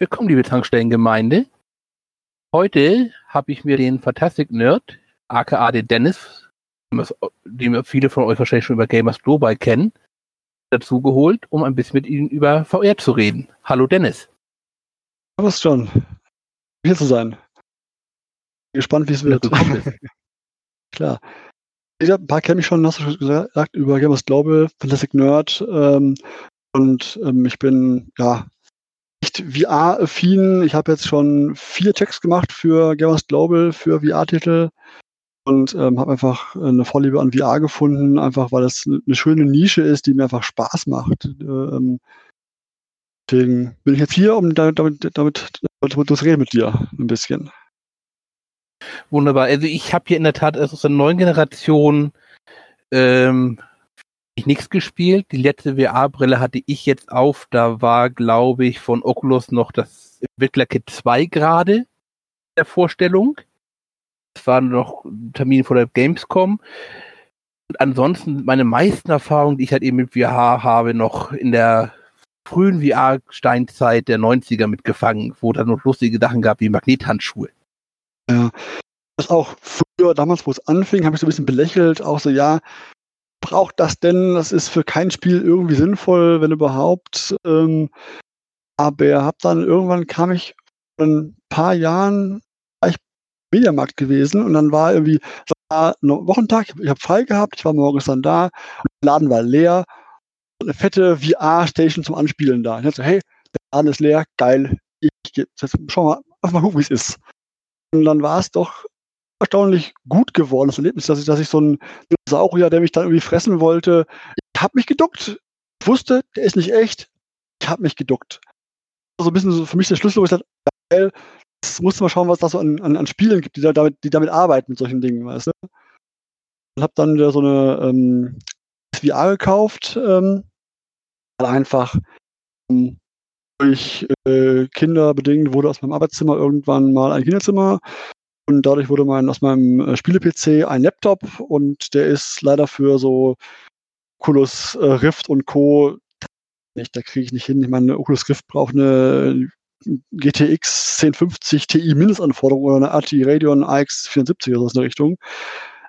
Willkommen, liebe Tankstellengemeinde. Heute habe ich mir den Fantastic Nerd, aka den Dennis, den viele von euch wahrscheinlich schon über Gamers Global kennen, dazu geholt, um ein bisschen mit Ihnen über VR zu reden. Hallo Dennis. Was John. Hier zu sein. Gespannt, wie es wird. Klar. Ich ein paar kenne ich schon, hast du schon gesagt, über Gamers Global, Fantastic Nerd. Ähm, und ähm, ich bin ja nicht VR-affin. Ich habe jetzt schon vier Checks gemacht für Gamers Global, für VR-Titel und ähm, habe einfach eine Vorliebe an VR gefunden, einfach weil das eine schöne Nische ist, die mir einfach Spaß macht. Ähm, deswegen bin ich jetzt hier, um damit, damit, damit, damit zu reden mit dir ein bisschen. Wunderbar. Also ich habe hier in der Tat aus der neuen Generation ähm, nichts gespielt. Die letzte VR-Brille hatte ich jetzt auf. Da war, glaube ich, von Oculus noch das Entwickler-Kit 2 gerade der Vorstellung. Es war noch ein Termin vor der Gamescom. Und ansonsten meine meisten Erfahrungen, die ich halt eben mit VR habe, noch in der frühen VR-Steinzeit der 90er mitgefangen, wo da noch lustige Sachen gab wie Magnethandschuhe. Ja, das auch früher, damals, wo es anfing, habe ich so ein bisschen belächelt, auch so, ja, braucht das denn? Das ist für kein Spiel irgendwie sinnvoll, wenn überhaupt. Ähm, aber hab dann irgendwann kam ich vor ein paar Jahren war ich Mediamarkt gewesen und dann war irgendwie war ein Wochentag, ich habe frei gehabt, ich war morgens dann da, der Laden war leer, eine fette VR-Station zum Anspielen da. Ich dachte so, hey, der Laden ist leer, geil, ich, jetzt schau mal, einfach mal gucken, wie es ist. Und dann war es doch erstaunlich gut geworden, das Erlebnis, dass ich, dass ich so ein Dinosaurier, der mich dann irgendwie fressen wollte, ich habe mich geduckt. Ich wusste, der ist nicht echt. Ich habe mich geduckt. So ein bisschen so für mich der Schlüssel, wo ich dachte, geil, jetzt musst du mal schauen, was da so an, an, an Spielen gibt, die, da damit, die damit arbeiten mit solchen Dingen, weißt du? Und habe dann wieder so eine ähm, VR gekauft, ähm, einfach ähm, durch äh, Kinder bedingt wurde aus meinem Arbeitszimmer irgendwann mal ein Kinderzimmer und dadurch wurde mein, aus meinem äh, Spiele-PC ein Laptop und der ist leider für so Oculus äh, Rift und Co. nicht, da kriege ich nicht hin. Ich meine, Oculus Rift braucht eine GTX 1050 Ti Mindestanforderung oder eine ATI Radeon AX 74 oder so in der Richtung.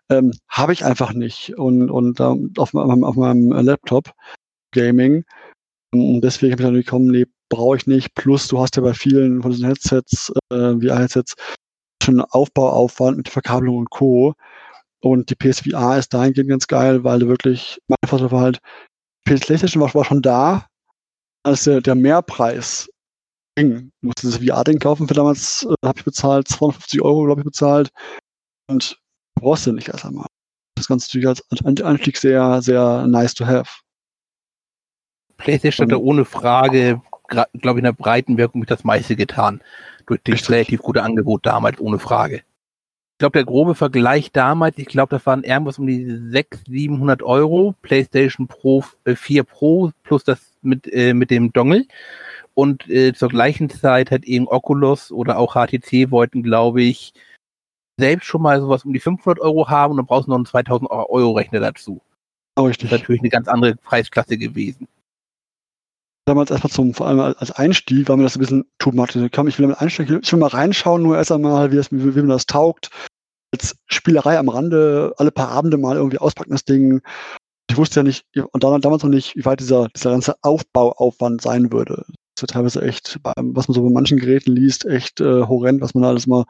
Ähm, Habe ich einfach nicht. Und, und ähm, auf, meinem, auf meinem Laptop Gaming. Und deswegen habe ich dann gekommen, nee, brauche ich nicht. Plus, du hast ja bei vielen von diesen Headsets, äh, VR-Headsets, schon Aufbauaufwand mit Verkabelung und Co. Und die PSVR ist dahingehend ganz geil, weil du wirklich, mein Vorteil war halt, PlayStation war, war schon da, als der, der Mehrpreis ging. Du musst dieses VR-Ding kaufen, für damals äh, habe ich bezahlt, 250 Euro, glaube ich, bezahlt. Und brauchst du nicht erst einmal. Das Ganze natürlich als Anstieg sehr, sehr nice to have. PlayStation hat da ohne Frage, glaube ich, in der breiten Wirkung das meiste getan durch das relativ gute Angebot damals, ohne Frage. Ich glaube, der grobe Vergleich damals, ich glaube, das waren irgendwas um die 600, 700 Euro, PlayStation Pro äh, 4 Pro plus das mit, äh, mit dem Dongle. Und äh, zur gleichen Zeit hat eben Oculus oder auch HTC wollten, glaube ich, selbst schon mal sowas um die 500 Euro haben und dann brauchst du noch einen 2000 Euro Rechner dazu. Richtig. Das ist natürlich eine ganz andere Preisklasse gewesen damals erstmal zum, vor allem als Einstieg, war mir das ein bisschen too much. Ich will damit einsteigen, ich will mal reinschauen, nur erst einmal, wie, das, wie, wie mir das taugt. Als Spielerei am Rande, alle paar Abende mal irgendwie auspacken das Ding. Ich wusste ja nicht, und damals noch nicht, wie weit dieser, dieser ganze Aufbauaufwand sein würde. Das ist ja teilweise echt, was man so bei manchen Geräten liest, echt äh, horrend, was man alles mal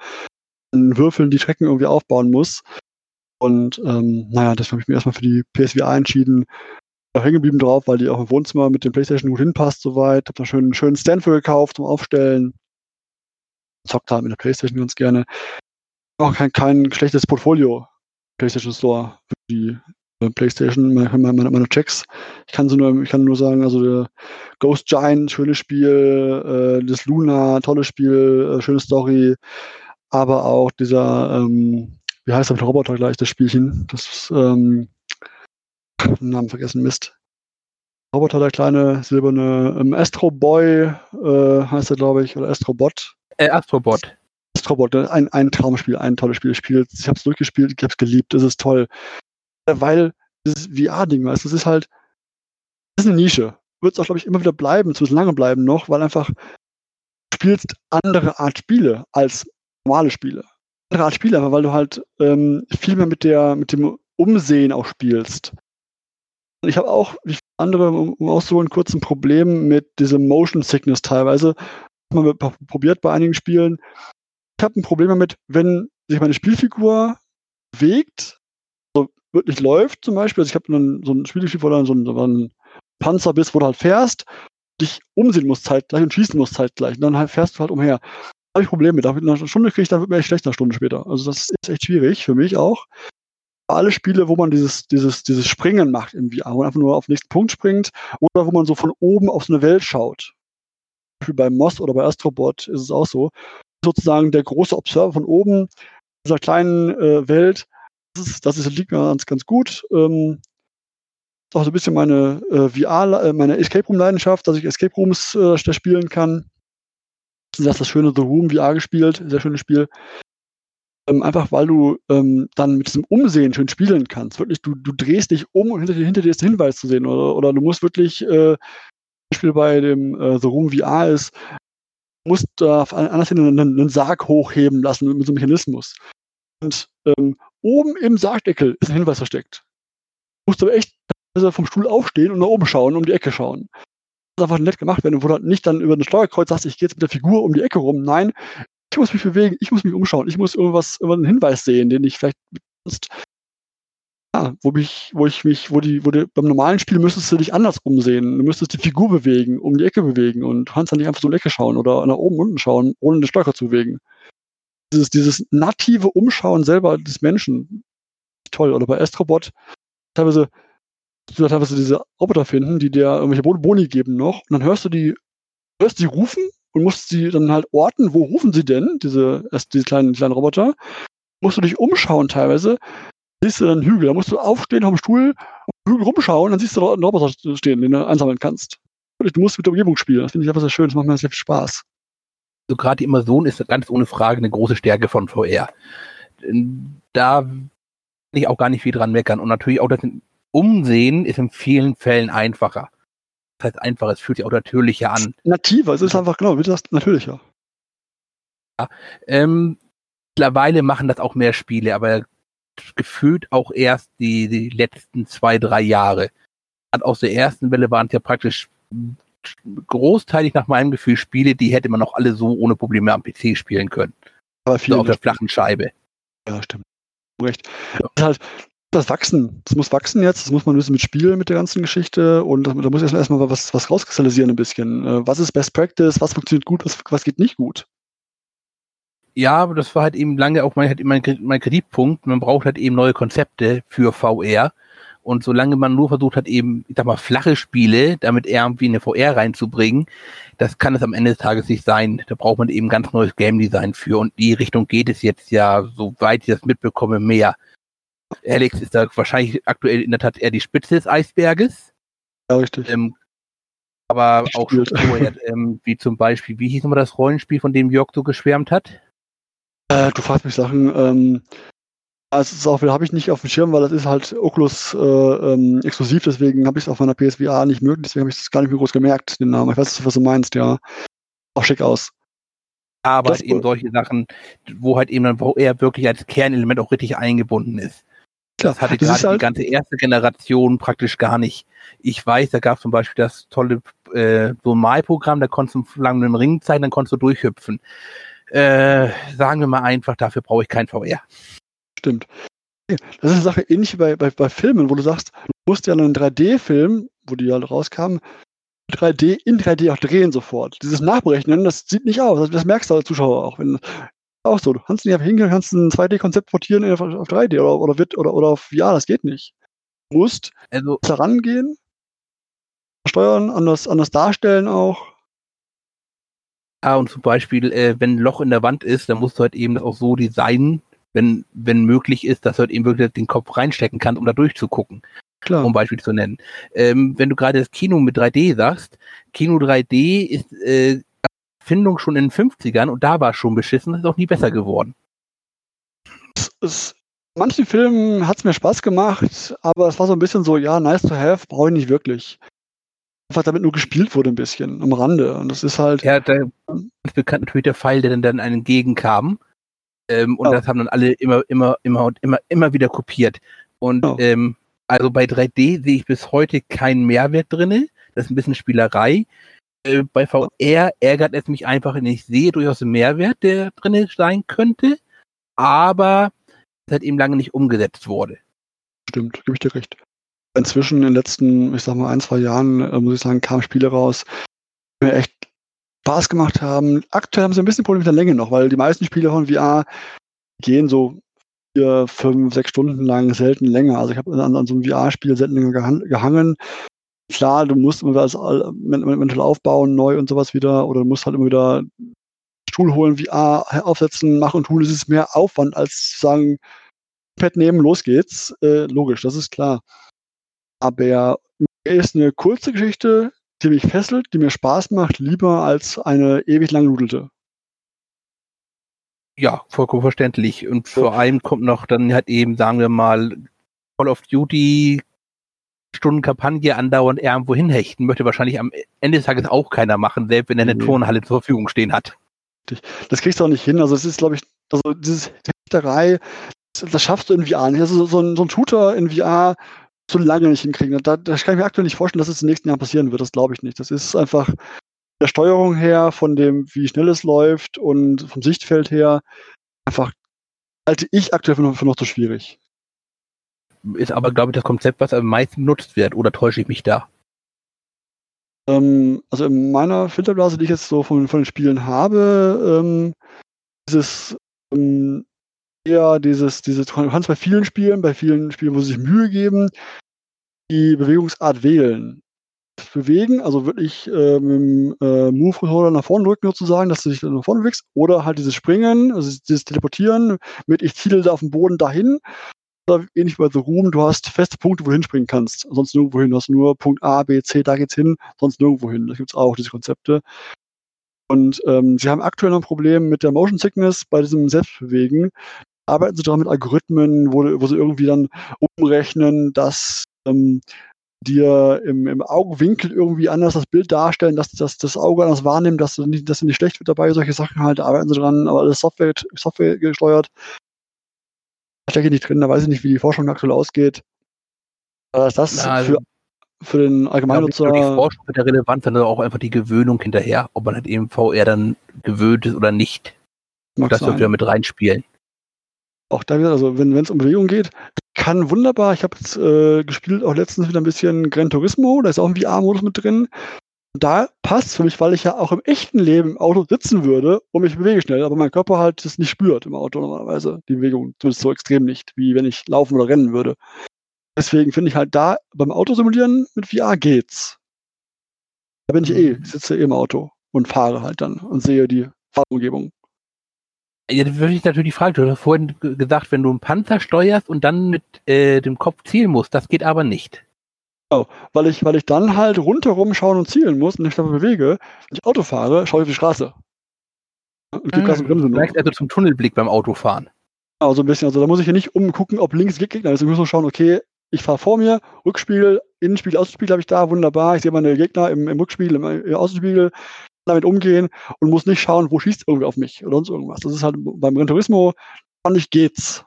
in Würfeln die Strecken irgendwie aufbauen muss. Und ähm, naja, deswegen habe ich mich erstmal für die PSVR entschieden hängen geblieben drauf, weil die auch im Wohnzimmer mit dem Playstation gut hinpasst soweit. Hab da schön einen schönen Stand für gekauft zum Aufstellen. Zockt halt mit der Playstation ganz gerne. Auch kein, kein schlechtes Portfolio. Playstation Store für die Playstation, meine, meine, meine Checks. Ich kann, so nur, ich kann nur sagen, also der Ghost Giant, schönes Spiel, äh, das Luna, tolles Spiel, äh, schöne Story, aber auch dieser, ähm, wie heißt der Roboter gleich, das Spielchen, das ähm, Namen vergessen, Mist. Roboter, der kleine silberne ähm, Astro Boy äh, heißt er, glaube ich, oder Astrobot. Äh, Astrobot. Astrobot, ne? ein, ein Traumspiel, ein tolles Spiel. Ich, ich habe es durchgespielt, ich habe es geliebt, es ist toll. Äh, weil dieses VR-Ding, weißt du, es ist halt, es ist eine Nische. Wird es auch, glaube ich, immer wieder bleiben, zu lange bleiben noch, weil einfach spielst andere Art Spiele als normale Spiele. Andere Art Spiele, aber weil du halt ähm, viel mehr mit der, mit dem Umsehen auch spielst. Ich habe auch, wie andere, um, um auszuholen, kurz ein Problem mit diesem Motion Sickness teilweise. Mal probiert bei einigen Spielen. Ich habe ein Problem damit, wenn sich meine Spielfigur bewegt, so wirklich läuft zum Beispiel. Also ich habe so ein Spielfigur, wo dann so ein, so ein Panzer bist, wo du halt fährst, dich umsehen musst zeitgleich und schießen musst zeitgleich. Und dann halt fährst du halt umher. Da habe ich Probleme mit. Da eine Stunde kriege ich, dann wird mir echt schlecht eine Stunde später. Also das ist echt schwierig für mich auch alle Spiele, wo man dieses, dieses, dieses Springen macht im VR, wo man einfach nur auf den nächsten Punkt springt oder wo man so von oben auf so eine Welt schaut. Zum Beispiel bei Moss oder bei Astrobot ist es auch so. Sozusagen der große Observer von oben dieser kleinen äh, Welt, das, ist, das ist, liegt mir ganz, ganz gut. Ähm, auch so ein bisschen meine äh, VR, äh, meine Escape Room Leidenschaft, dass ich Escape Rooms äh, spielen kann. Das ist das schöne The Room VR gespielt, sehr schönes Spiel ähm, einfach weil du ähm, dann mit diesem Umsehen schön spielen kannst. Wirklich, du, du drehst dich um und hinter dir, hinter dir ist ein Hinweis zu sehen. Oder, oder du musst wirklich, äh, Beispiel bei dem äh, The Room VR ist, musst da auf einer Seite einen, einen Sarg hochheben lassen mit, mit so einem Mechanismus. Und ähm, oben im Sargdeckel ist ein Hinweis versteckt. Du musst aber echt vom Stuhl aufstehen und nach oben schauen, um die Ecke schauen. Das ist einfach nett gemacht werden, wo du halt nicht dann über den Steuerkreuz sagst, ich gehe jetzt mit der Figur um die Ecke rum. Nein, ich muss mich bewegen, ich muss mich umschauen, ich muss irgendwas, irgendeinen Hinweis sehen, den ich vielleicht sonst, ja, wo mich, wo ich mich, wo die, wo die, beim normalen Spiel müsstest du dich anders umsehen. Du müsstest die Figur bewegen, um die Ecke bewegen und kannst dann nicht einfach so in die Ecke schauen oder nach oben unten schauen, ohne den Steuer zu bewegen. Dieses, dieses native Umschauen selber des Menschen, toll. Oder bei Astrobot teilweise du teilweise diese Roboter finden, die dir irgendwelche Boni geben noch, und dann hörst du die, hörst die rufen und musst sie dann halt orten, wo rufen sie denn, diese, diese kleinen, kleinen Roboter. Musst du dich umschauen teilweise, siehst du dann einen Hügel, da musst du aufstehen auf dem Stuhl, Hügel rumschauen, dann siehst du einen Roboter stehen, den du einsammeln kannst. Du musst mit der Umgebung spielen, das finde ich einfach sehr schön, das macht mir sehr viel Spaß. So gerade die Immersion ist ganz ohne Frage eine große Stärke von VR. Da kann ich auch gar nicht viel dran meckern. Und natürlich auch das Umsehen ist in vielen Fällen einfacher heißt einfach, es fühlt sich auch natürlicher an. Nativer, es ist einfach, genau, wie du sagst, natürlicher. Ja, ähm, mittlerweile machen das auch mehr Spiele, aber gefühlt auch erst die, die letzten zwei, drei Jahre. Aus der ersten Welle waren es ja praktisch großteilig nach meinem Gefühl Spiele, die hätte man auch alle so ohne Probleme am PC spielen können. Aber viele so auf der flachen Scheibe. Ja, stimmt. Recht. Ja. Halt, das wachsen. Das muss wachsen jetzt. Das muss man ein bisschen mitspielen mit der ganzen Geschichte. Und da, muss erstmal erstmal was, was rauskristallisieren ein bisschen. Äh, was ist Best Practice? Was funktioniert gut? Was, was geht nicht gut? Ja, aber das war halt eben lange auch mein, halt mein, mein Kreditpunkt. Man braucht halt eben neue Konzepte für VR. Und solange man nur versucht hat, eben, ich sag mal, flache Spiele, damit irgendwie eine VR reinzubringen, das kann es am Ende des Tages nicht sein. Da braucht man eben ganz neues Game Design für. Und die Richtung geht es jetzt ja, soweit ich das mitbekomme, mehr. Alex ist da wahrscheinlich aktuell in der Tat eher die Spitze des Eisberges. Ja, richtig. Ähm, aber ich auch schon vorher, ähm, wie zum Beispiel, wie hieß nochmal das Rollenspiel, von dem Jörg so geschwärmt hat? Äh, du fragst mich Sachen, ähm, also es ist auch, habe ich nicht auf dem Schirm, weil das ist halt Oculus äh, ähm, exklusiv, deswegen habe ich es auf meiner PSVR nicht möglich, deswegen habe ich das gar nicht mehr groß gemerkt, den Namen. Ich weiß nicht, was du meinst, ja. Auch schick aus. Aber das, eben solche Sachen, wo halt eben dann er wirklich als Kernelement auch richtig eingebunden ist. Das hatte das gerade halt die ganze erste Generation praktisch gar nicht. Ich weiß, da gab es zum Beispiel das tolle äh, so Malprogramm, da konntest du lange einen Ring zeigen, dann konntest du durchhüpfen. Äh, sagen wir mal einfach, dafür brauche ich kein VR. Stimmt. Das ist eine Sache ähnlich wie bei, bei, bei Filmen, wo du sagst, du musst ja einen 3D-Film, wo die ja rauskamen, 3D in 3D auch drehen sofort. Dieses Nachberechnen, das sieht nicht aus. Das merkst du als Zuschauer auch. Wenn, auch so. Du kannst nicht einfach hingehen, kannst ein 2D-Konzept portieren auf, auf 3D oder, oder, wird, oder, oder auf VR, das geht nicht. Du musst also, da rangehen, steuern, anders, anders darstellen auch. Ja, und zum Beispiel, äh, wenn ein Loch in der Wand ist, dann musst du halt eben das auch so designen, wenn, wenn möglich ist, dass du halt eben wirklich den Kopf reinstecken kannst, um da durchzugucken. Klar. Um Beispiel zu nennen. Ähm, wenn du gerade das Kino mit 3D sagst, Kino 3D ist äh, Erfindung schon in den 50ern und da war es schon beschissen, ist auch nie besser geworden. Es, es, manchen Filmen hat es mir Spaß gemacht, aber es war so ein bisschen so, ja, nice to have, brauche ich nicht wirklich. einfach damit nur gespielt wurde ein bisschen am Rande. Und das ist halt. Ja, da ist bekannt natürlich der Fall, der dann, dann einen entgegenkam. Ähm, und oh. das haben dann alle immer, immer, immer und immer, immer wieder kopiert. Und oh. ähm, also bei 3D sehe ich bis heute keinen Mehrwert drinne. Das ist ein bisschen Spielerei. Äh, bei VR ärgert es mich einfach, wenn ich sehe durchaus einen Mehrwert, der drin sein könnte, aber es hat eben lange nicht umgesetzt wurde. Stimmt, gebe ich dir recht. Inzwischen in den letzten, ich sag mal, ein, zwei Jahren, äh, muss ich sagen, kamen Spiele raus, die mir echt Spaß gemacht haben. Aktuell haben sie ein bisschen Probleme mit der Länge noch, weil die meisten Spiele von VR gehen so vier, fünf, sechs Stunden lang, selten länger. Also ich habe an, an, so einem VR-Spiel selten länger gehangen klar, du musst immer das mental aufbauen, neu und sowas wieder, oder du musst halt immer wieder Stuhl holen, VR aufsetzen, machen und tun. Es ist mehr Aufwand, als zu sagen, Pad nehmen, los geht's. Äh, logisch, das ist klar. Aber mir ist eine kurze Geschichte, die mich fesselt, die mir Spaß macht, lieber als eine ewig lang nudelte. Ja, vollkommen verständlich. Und vor allem kommt noch dann halt eben, sagen wir mal, Call of Duty Stunden Kampagne andauernd irgendwo hinhechten, möchte wahrscheinlich am Ende des Tages auch keiner machen, selbst wenn er eine nee. Turnhalle zur Verfügung stehen hat. Das kriegst du auch nicht hin. Also es ist, glaube ich, also diese Hechterei, das, das, schaffst du in VR nicht. Also so ein, so ein Shooter in VR so lange nicht hinkriegen. Da, das kann ich mir aktuell nicht vorstellen, dass es in den nächsten Jahren passieren wird. Das glaube ich nicht. Das ist einfach der Steuerung her, von dem, wie schnell es läuft und vom Sichtfeld her, einfach halte ich aktuell für noch, für noch zu schwierig ist aber, glaube ich, das Konzept, was am meisten benutzt wird. Oder täusche ich mich da? Ähm, also in meiner Filterblase, die ich jetzt so von, von den Spielen habe, ähm, dieses ähm, eher dieses, dieses, du kannst bei vielen Spielen, bei vielen Spielen, wo sie sich Mühe geben, die Bewegungsart wählen. Bewegen, also wirklich äh, mit dem äh, Move-Controller nach vorne drücken sozusagen, dass du dich nach vorne bewegst, oder halt dieses Springen, also dieses Teleportieren mit ich ziele da auf dem Boden dahin ähnlich wie bei The Room, du hast feste Punkte, wo du hinspringen kannst. Sonst nirgendwo hin. Du hast nur Punkt A, B, C, da geht's hin, sonst nirgendwo hin. Da gibt's auch diese Konzepte. Und ähm, sie haben aktuell noch ein Problem mit der Motion Sickness bei diesem Selbstbewegen. Arbeiten sie daran mit Algorithmen, wo, wo sie irgendwie dann umrechnen, dass ähm, dir im, im Augenwinkel irgendwie anders das Bild darstellen, dass, dass das Auge anders wahrnimmt, dass du nicht, dass du nicht schlecht wird dabei, solche Sachen halt, arbeiten sie dran, aber alles Software, Software gesteuert stecke nicht drin, da weiß ich nicht, wie die Forschung aktuell ausgeht. Aber ist das Na, also, für, für den Allgemeinnutzer. Ja, die Forschung wird ja relevant, sondern auch einfach die Gewöhnung hinterher, ob man halt eben VR dann gewöhnt ist oder nicht. Mag das wird wieder mit reinspielen. Auch da wieder, also wenn es um Bewegung geht, kann wunderbar. Ich habe jetzt äh, gespielt auch letztens wieder ein bisschen Gran Turismo, da ist auch ein VR-Modus mit drin da passt für mich, weil ich ja auch im echten Leben im Auto sitzen würde und mich bewege schnell, aber mein Körper halt das nicht spürt im Auto normalerweise, die Bewegung, zumindest so extrem nicht, wie wenn ich laufen oder rennen würde. Deswegen finde ich halt da beim Autosimulieren mit VR geht's. Da bin ich eh, mhm. sitze eh im Auto und fahre halt dann und sehe die Fahrumgebung. Ja, da würde ich natürlich die Frage, du hast vorhin gesagt, wenn du einen Panzer steuerst und dann mit äh, dem Kopf zielen musst, das geht aber nicht. Genau, weil ich, weil ich dann halt rundherum schauen und zielen muss und ich dabei bewege. Wenn ich Auto fahre, schaue ich auf die Straße. Und die und Bremse Vielleicht also zum Tunnelblick beim Autofahren. Genau, so ein bisschen. Also da muss ich ja nicht umgucken, ob links Gegner ist. Ich muss nur schauen, okay, ich fahre vor mir, Rückspiegel, Innenspiegel, Außenspiegel habe ich da, wunderbar. Ich sehe meine Gegner im, im Rückspiegel, im, im Außenspiegel, damit umgehen und muss nicht schauen, wo schießt irgendwie auf mich oder sonst irgendwas. Das ist halt beim Gran Turismo, fand ich, geht's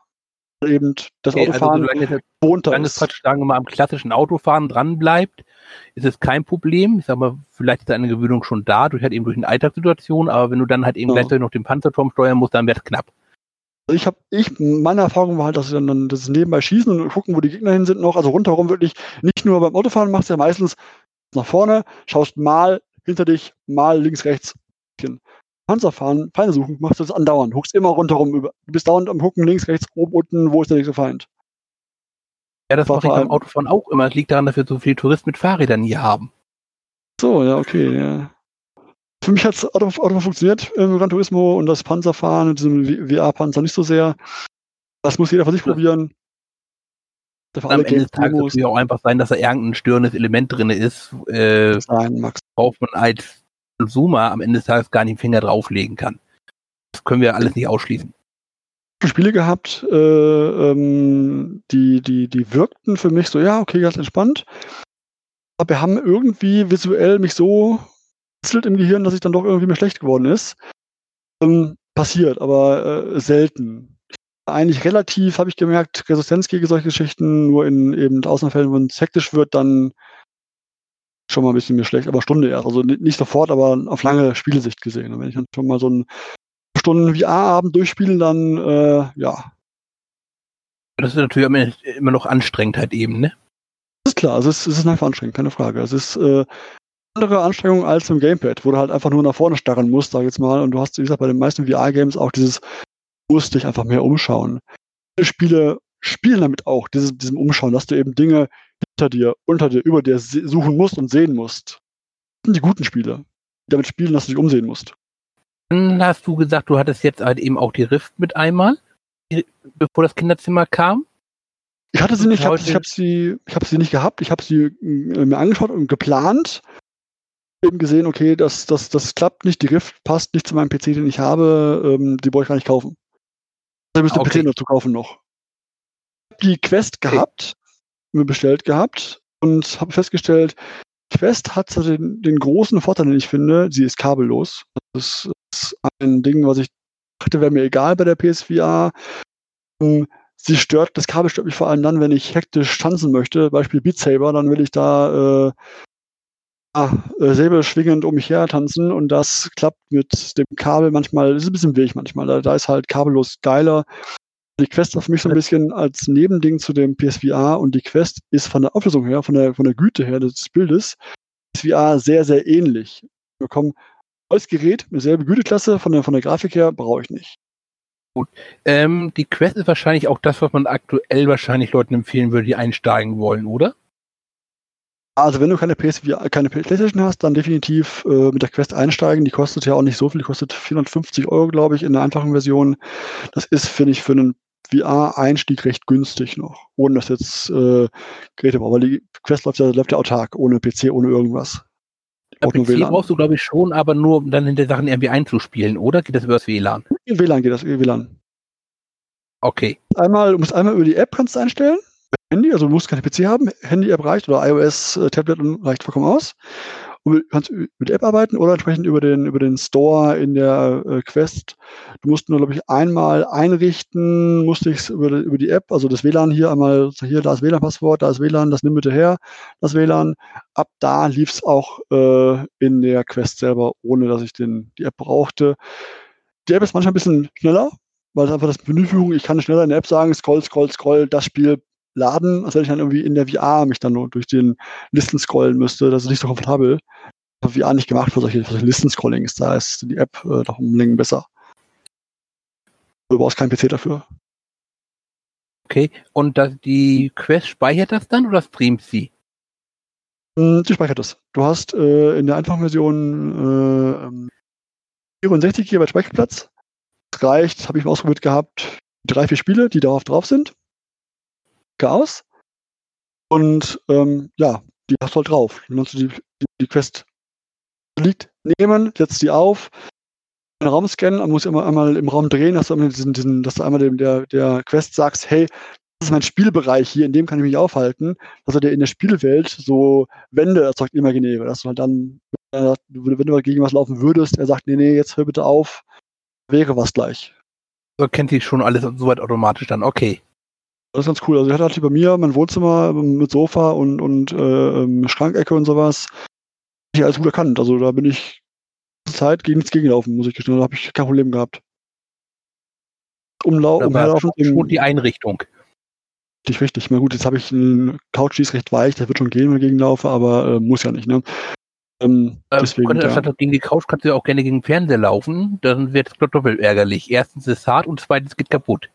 eben das okay, Autofahren also solange, wohnt solange es praktisch, sagen wir mal, am klassischen Autofahren dran bleibt, ist es kein Problem. Ich sag mal, vielleicht ist eine Gewöhnung schon da, durch halt eben durch eine Alltagssituation, aber wenn du dann halt eben ja. gleichzeitig noch den Panzerturm steuern musst, dann wird es knapp. Also ich habe, ich, meine Erfahrung war halt, dass ich dann das nebenbei schießen und gucken, wo die Gegner hin sind noch, also rundherum wirklich, nicht nur beim Autofahren machst du ja meistens nach vorne, schaust mal hinter dich, mal links, rechts. Panzer fahren, Feinde suchen, machst du das andauernd. Huckst immer rundherum über. Du bist dauernd am Gucken, links, rechts, oben, unten, wo ist der nächste Feind. Ja, das mache ich beim Autofahren auch immer. Es liegt daran, dass wir so viele Touristen mit Fahrrädern hier haben. So, ja, okay, ja. Für mich hat das Auto, Auto funktioniert im Gran Turismo und das Panzerfahren mit diesem VR-Panzer nicht so sehr. Das muss jeder für sich probieren. Am Ende des Tages muss es auch einfach sein, dass da irgendein störendes Element drin ist, äh, sein, Max. worauf man als Consumer am Ende des Tages gar nicht den Finger drauflegen kann. Das können wir alles nicht ausschließen. Spiele gehabt, äh, ähm, die, die, die wirkten für mich so, ja, okay, ganz entspannt. Aber wir haben irgendwie visuell mich so im Gehirn, dass ich dann doch irgendwie mir schlecht geworden ist. Ähm, passiert, aber äh, selten. Eigentlich relativ, habe ich gemerkt, Resistenz gegen solche Geschichten, nur in eben Ausnahmefällen, wenn es hektisch wird, dann schon mal ein bisschen mir schlecht, aber Stunde erst. Also nicht sofort, aber auf lange Spielesicht gesehen. Und wenn ich dann schon mal so einen Stunden VR-Abend durchspiele, dann äh, ja. Das ist natürlich immer noch anstrengend halt eben, ne? Das ist klar, also es, es ist einfach anstrengend, keine Frage. Es ist äh, andere Anstrengung als im Gamepad, wo du halt einfach nur nach vorne starren musst, sag ich jetzt mal. Und du hast, wie gesagt, bei den meisten VR-Games auch dieses, musst dich einfach mehr umschauen. Viele Spiele spielen damit auch, dieses, diesem Umschauen, dass du eben Dinge hinter dir, unter dir, über dir suchen musst und sehen musst. Das sind die guten Spiele, die damit spielen, dass du dich umsehen musst. Dann hast du gesagt, du hattest jetzt halt eben auch die Rift mit einmal, bevor das Kinderzimmer kam. Ich hatte sie nicht, ich habe hab sie, ich habe sie nicht gehabt. Ich habe sie äh, mir angeschaut und geplant eben gesehen, okay, das, das, das klappt nicht, die Rift passt nicht zu meinem PC, den ich habe, ähm, die wollte ich gar nicht kaufen. Ich müsste okay. PC dazu kaufen noch. Die Quest gehabt, mir bestellt gehabt und habe festgestellt, Quest hat den, den großen Vorteil, den ich finde, sie ist kabellos. Das ist ein Ding, was ich dachte, wäre mir egal bei der PSVR. Ähm, sie stört, das Kabel stört mich vor allem dann, wenn ich hektisch tanzen möchte, Beispiel Beat Saber, dann will ich da äh, ah, äh, Säbel schwingend um mich her tanzen und das klappt mit dem Kabel manchmal, ist ein bisschen weg manchmal. Da, da ist halt kabellos geiler. Die Quest für mich so ein bisschen als Nebending zu dem PSVR und die Quest ist von der Auflösung her, von der, von der Güte her des Bildes, PSVR sehr, sehr ähnlich. Wir bekommen neues Gerät, eine selbe Güteklasse, von der, von der Grafik her brauche ich nicht. Gut. Ähm, die Quest ist wahrscheinlich auch das, was man aktuell wahrscheinlich Leuten empfehlen würde, die einsteigen wollen, oder? Also wenn du keine, PSV, keine PlayStation hast, dann definitiv äh, mit der Quest einsteigen. Die kostet ja auch nicht so viel, die kostet 450 Euro, glaube ich, in der einfachen Version. Das ist, finde ich, für einen VR-Einstieg recht günstig noch, ohne dass jetzt äh, Geräte brauchen, weil die Quest läuft ja, läuft ja autark, ohne PC, ohne irgendwas. Ja, PC WLAN. brauchst du, glaube ich, schon, aber nur um dann hinter Sachen irgendwie einzuspielen, oder? Geht das über das WLAN? In WLAN geht das, über WLAN. Okay. Einmal, du musst einmal über die App kannst einstellen. Handy, also du musst keine PC haben, Handy-App reicht oder iOS, äh, Tablet reicht vollkommen aus. Du kannst mit App arbeiten oder entsprechend über den, über den Store in der äh, Quest. Du musst nur, glaube ich, einmal einrichten, musste ich über, über die App, also das WLAN hier einmal, hier, da ist WLAN-Passwort, da ist WLAN, das nimm bitte her, das WLAN. Ab da lief es auch äh, in der Quest selber, ohne dass ich den, die App brauchte. Die App ist manchmal ein bisschen schneller, weil es einfach das Menüführung, ich kann schneller in der App sagen, scroll, scroll, scroll, das Spiel laden, als wenn ich dann irgendwie in der VR mich dann nur durch den Listen scrollen müsste. Das ist nicht so komfortabel. VR nicht gemacht für solche, für solche Listen-Scrollings. Da ist die App äh, doch um Längen besser. Du brauchst keinen PC dafür. Okay, und das, die Quest speichert das dann oder streamt sie? Hm, sie speichert das. Du hast äh, in der einfachen Version äh, 64 GB Speicherplatz. Das reicht, habe ich mal ausprobiert gehabt, drei, vier Spiele, die darauf drauf sind aus. Und ähm, ja, die hast du halt drauf. Dann kannst du die, die, die Quest liegt nehmen, setzt die auf, den Raum scannen, man muss immer einmal im Raum drehen, dass du, diesen, diesen, dass du einmal dem, der, der Quest sagst, hey, das ist mein Spielbereich hier, in dem kann ich mich aufhalten, dass er dir in der Spielwelt so Wände erzeugt, imaginäre, dass du halt dann, wenn du gegen was laufen würdest, er sagt, nee, nee, jetzt hör bitte auf, wäre was gleich. So kennt die schon alles soweit automatisch dann, okay. Das ist ganz cool. Also ich hatte halt bei mir mein Wohnzimmer mit Sofa und, und äh, ähm, Schrankecke und sowas. Ich alles gut erkannt. Also da bin ich Zeit gegen nichts gegenlaufen, muss ich gestehen. Da habe ich kein Problem gehabt. Umlau umherlaufen. Schon die Einrichtung. Richtig, richtig. Na gut, jetzt habe ich eine Couch, die ist recht weich, das wird schon gehen, wenn ich gegenlaufe, aber äh, muss ja nicht, ne? Ähm, äh, deswegen, ja. Statt gegen die Couch kannst du ja auch gerne gegen den Fernseher laufen, dann wird es doppelt ärgerlich. Erstens ist es hart und zweitens geht kaputt.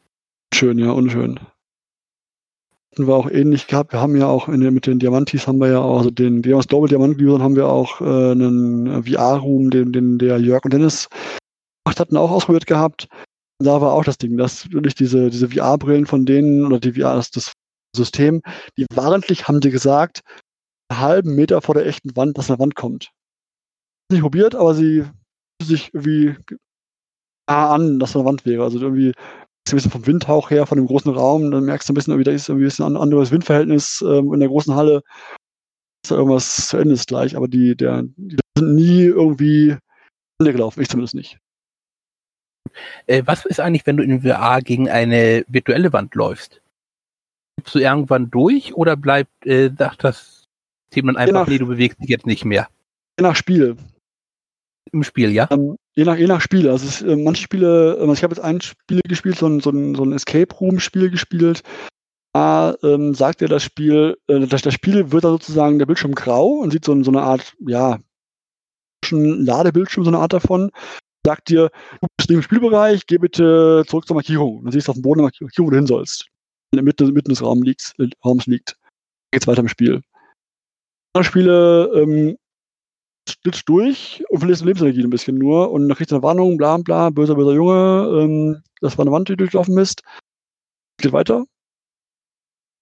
Schön, ja, unschön hatten wir auch ähnlich gehabt. Wir haben ja auch in, mit den Diamantis haben wir ja auch, also den Diamants Global Diamant Usern haben wir auch äh, einen VR-Room, den, den der Jörg und Dennis gemacht hatten, auch ausprobiert gehabt. Da war auch das Ding, dass wirklich diese, diese VR-Brillen von denen oder die VR, das, das System, die wahrentlich haben die gesagt, einen halben Meter vor der echten Wand, dass eine Wand kommt. Nicht probiert, aber sie sich irgendwie an, dass eine Wand wäre. Also irgendwie ein bisschen vom Windhauch her, von dem großen Raum, dann merkst du ein bisschen, da ist irgendwie ein anderes Windverhältnis ähm, in der großen Halle. irgendwas zu Ende ist gleich, aber die, der, die sind nie irgendwie Ende gelaufen, ich zumindest nicht. Äh, was ist eigentlich, wenn du in VR gegen eine virtuelle Wand läufst? Gibst du irgendwann durch oder bleibt, äh, sagt das dann einfach, nach, nee, du bewegst dich jetzt nicht mehr? Je nach Spiel. Im Spiel, ja? Ähm, je, nach, je nach Spiel. Also es, äh, manche Spiele, also ich habe jetzt ein Spiel gespielt, so ein, so ein, so ein Escape Room-Spiel gespielt. Da ähm, sagt ja das Spiel, äh, das, das Spiel wird da sozusagen der Bildschirm grau und sieht so, so eine Art, ja, Ladebildschirm, so eine Art davon sagt dir, du bist im Spielbereich, geh bitte zurück zur Markierung. Dann siehst du auf dem Boden eine Markierung, wo du hin sollst. In der Mitte, Mitte des Raums liegt. Äh, Raums liegt. Geht's weiter im Spiel. Andere Spiele ähm, glitscht durch und verlierst Lebensenergie ein bisschen nur und dann kriegst du eine Warnung, bla bla, böser, böser Junge, ähm, das war eine Wand, die durchlaufen bist. Geht weiter.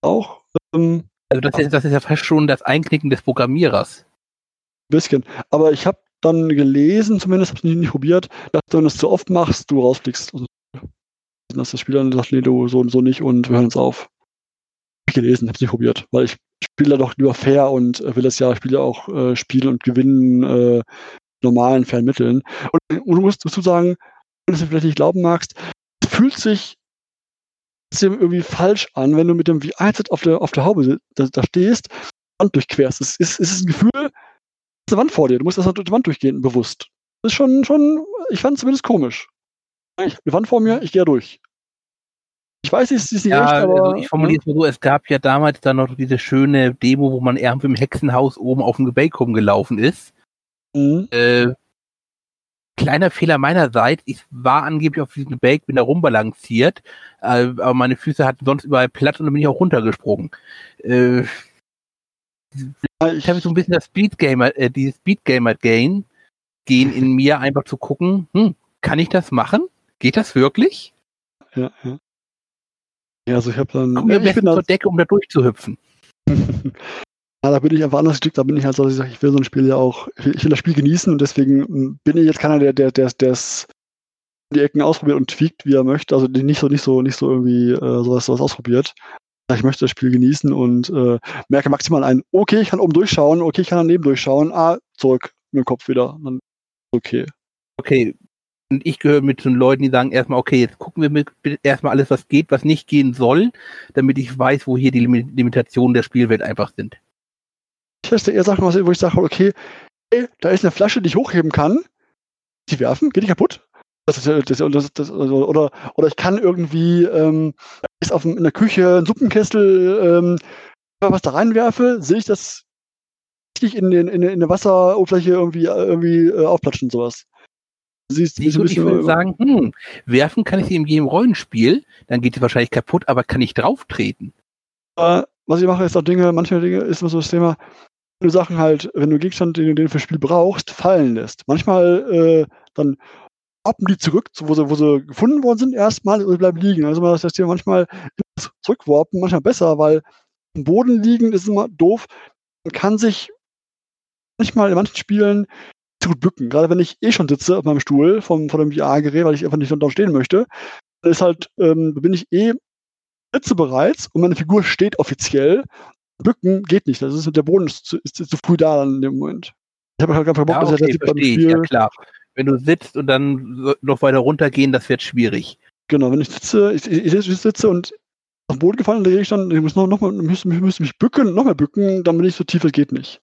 Auch. Ähm, also das ist, das ist ja fast schon das Einknicken des Programmierers. Ein bisschen. Aber ich habe dann gelesen, zumindest habe ich nicht, nicht probiert, dass du, wenn du es zu oft machst, du rausfliegst. Also, dass das Spiel dann sagt, nee, du so und so nicht und wir hören uns auf. Hab ich gelesen, habe es nicht probiert, weil ich spiele doch lieber fair und will das ja Spiele auch äh, spielen und gewinnen, äh, normalen, fairen Mitteln. Und, und du musst dazu sagen, wenn du es vielleicht nicht glauben magst, es fühlt sich irgendwie falsch an, wenn du mit dem VR-Set auf der, auf der Haube da, da stehst und durchquerst. Es ist, es ist ein Gefühl, eine Wand vor dir. Du musst erst durch die Wand durchgehen, bewusst. Das ist schon, schon, ich fand es zumindest komisch. Ich die Wand vor mir, ich gehe durch. Ich weiß, es ist nicht ja, echt, aber. Also ich formuliere es mal so, es gab ja damals dann noch diese schöne Demo, wo man irgendwie im Hexenhaus oben auf dem Gebäck rumgelaufen ist. Mhm. Äh, kleiner Fehler meinerseits, ich war angeblich auf diesem Gebäck, bin da rumbalanciert, äh, aber meine Füße hatten sonst überall Platz und dann bin ich auch runtergesprungen. Äh, ich habe so ein bisschen das Speedgamer, äh, dieses Speedgamer-Gain gehen in mir, einfach zu gucken, hm, kann ich das machen? Geht das wirklich? Ja, ja. Ja, also ich habe dann. Komm mir ja, zur Decke, um da durchzuhüpfen. ja, da bin ich einfach anders Stück, da bin ich halt so, dass ich sage, ich will so ein Spiel ja auch, ich will das Spiel genießen und deswegen bin ich jetzt keiner, der, der, der, der die Ecken ausprobiert und tweakt, wie er möchte. Also nicht so, nicht so, nicht so irgendwie äh, sowas, sowas ausprobiert ich möchte das Spiel genießen und äh, merke maximal ein, okay, ich kann oben durchschauen, okay, ich kann daneben durchschauen, ah, zurück mit dem Kopf wieder. Dann okay. Okay. Und ich gehöre mit zu den Leuten, die sagen erstmal, okay, jetzt gucken wir erstmal alles, was geht, was nicht gehen soll, damit ich weiß, wo hier die Limitationen der Spielwelt einfach sind. Ich möchte eher Sachen, wo ich sage, okay, hey, da ist eine Flasche, die ich hochheben kann, die werfen, geht die kaputt? Das ist, das, das, das, also, oder, oder ich kann irgendwie ähm, ist auf, in der Küche ein Suppenkessel, ähm, was da reinwerfe, sehe ich das richtig in, den, in, in der Wasseroberfläche irgendwie, irgendwie äh, aufplatschen, sowas. Siehst, Siehst du, ich würde sagen, hm, werfen kann ich sie in jedem Rollenspiel, dann geht sie wahrscheinlich kaputt, aber kann ich drauf treten? Was ich mache, ist auch Dinge, manche Dinge ist immer so das Thema, wenn du Sachen halt, wenn du Gegenstand, den, den du für Spiel brauchst, fallen lässt. Manchmal äh, dann hoppen die zurück, wo sie, wo sie gefunden worden sind, erstmal und bleiben liegen. Also das heißt hier manchmal zurückwarpen, manchmal besser, weil am Boden liegen ist immer doof. Man kann sich manchmal in manchen Spielen zu gut bücken. Gerade wenn ich eh schon sitze auf meinem Stuhl vom, von dem VR-Gerät, weil ich einfach nicht dort stehen möchte, dann ist halt, ähm, bin ich eh sitze bereits und meine Figur steht offiziell. Bücken geht nicht. Das ist, der Boden ist zu, ist zu früh da in dem Moment. Ich habe halt einfach Bock, ja, okay, dass er beim Spiel, ja, klar wenn du sitzt und dann noch weiter runtergehen, das wird schwierig. Genau, wenn ich sitze, ich, ich, ich sitze und auf den Boden gefallen, dann ich dann, ich muss noch, noch mal, müsste, müsste mich bücken, noch mehr bücken, dann bin ich so tief, es geht nicht.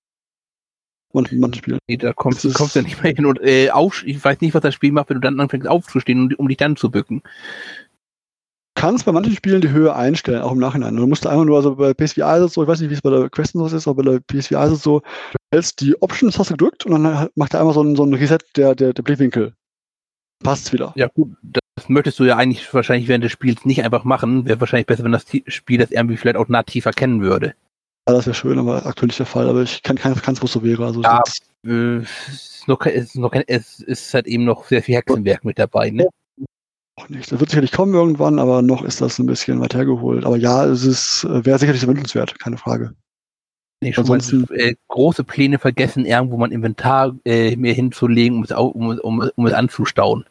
Manche, manche Spiele. Nee, da kommst, du kommst ja nicht mehr hin und äh, auf, ich weiß nicht, was das Spiel macht, wenn du dann anfängst aufzustehen, um, um dich dann zu bücken kannst bei manchen Spielen die Höhe einstellen, auch im Nachhinein. Du musst einfach nur, also bei PSVR ist es so, ich weiß nicht, wie es bei der Quest so ist, aber bei der PSVR ist es so, du hältst die Options, hast du gedrückt und dann macht er einmal so ein, so ein Reset der, der, der Blickwinkel. Passt's wieder. Ja, gut, das möchtest du ja eigentlich wahrscheinlich während des Spiels nicht einfach machen. Wäre wahrscheinlich besser, wenn das Spiel das irgendwie vielleicht auch nativ erkennen würde. Ja, das wäre schön, aber aktuell nicht der Fall. Aber ich kann kein, wo es so wäre. Also ja, äh, es, ist noch, ist noch, es ist halt eben noch sehr viel Hexenwerk mit dabei. Ne? Auch nicht. Das wird sicherlich kommen irgendwann, aber noch ist das ein bisschen weit hergeholt. Aber ja, es ist, äh, wäre sicherlich wünschenswert, keine Frage. Nee, schon Ansonsten, mal, äh, große Pläne vergessen, irgendwo mein Inventar äh, mir hinzulegen, um es, um, um, um es anzustauen.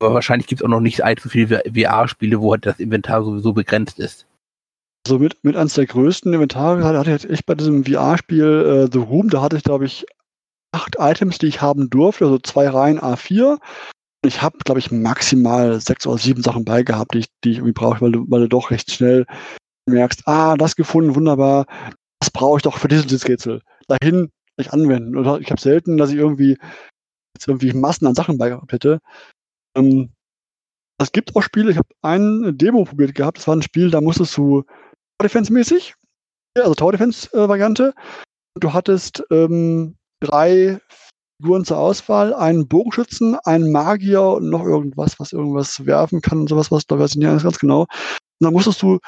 Aber wahrscheinlich gibt es auch noch nicht allzu viele VR-Spiele, wo halt das Inventar sowieso begrenzt ist. Also mit, mit eines der größten Inventare hatte ich jetzt echt bei diesem VR-Spiel äh, The Room, da hatte ich, glaube ich, acht Items, die ich haben durfte, also zwei Reihen A4. Ich habe, glaube ich, maximal sechs oder sieben Sachen beigehabt, die ich, die ich irgendwie brauche, weil du, weil du doch recht schnell merkst, ah, das gefunden, wunderbar, das brauche ich doch für dieses Rätsel. Dahin nicht anwenden. Oder ich habe selten, dass ich irgendwie jetzt irgendwie Massen an Sachen beigehabt hätte. Ähm, es gibt auch Spiele, ich habe ein Demo probiert gehabt, das war ein Spiel, da musstest du Defense-mäßig, also Tower Defense-Variante. Du hattest ähm, drei Figuren zur Auswahl, einen Bogenschützen, einen Magier und noch irgendwas, was irgendwas werfen kann und sowas, was da weiß ich nicht ganz genau. Und dann musstest du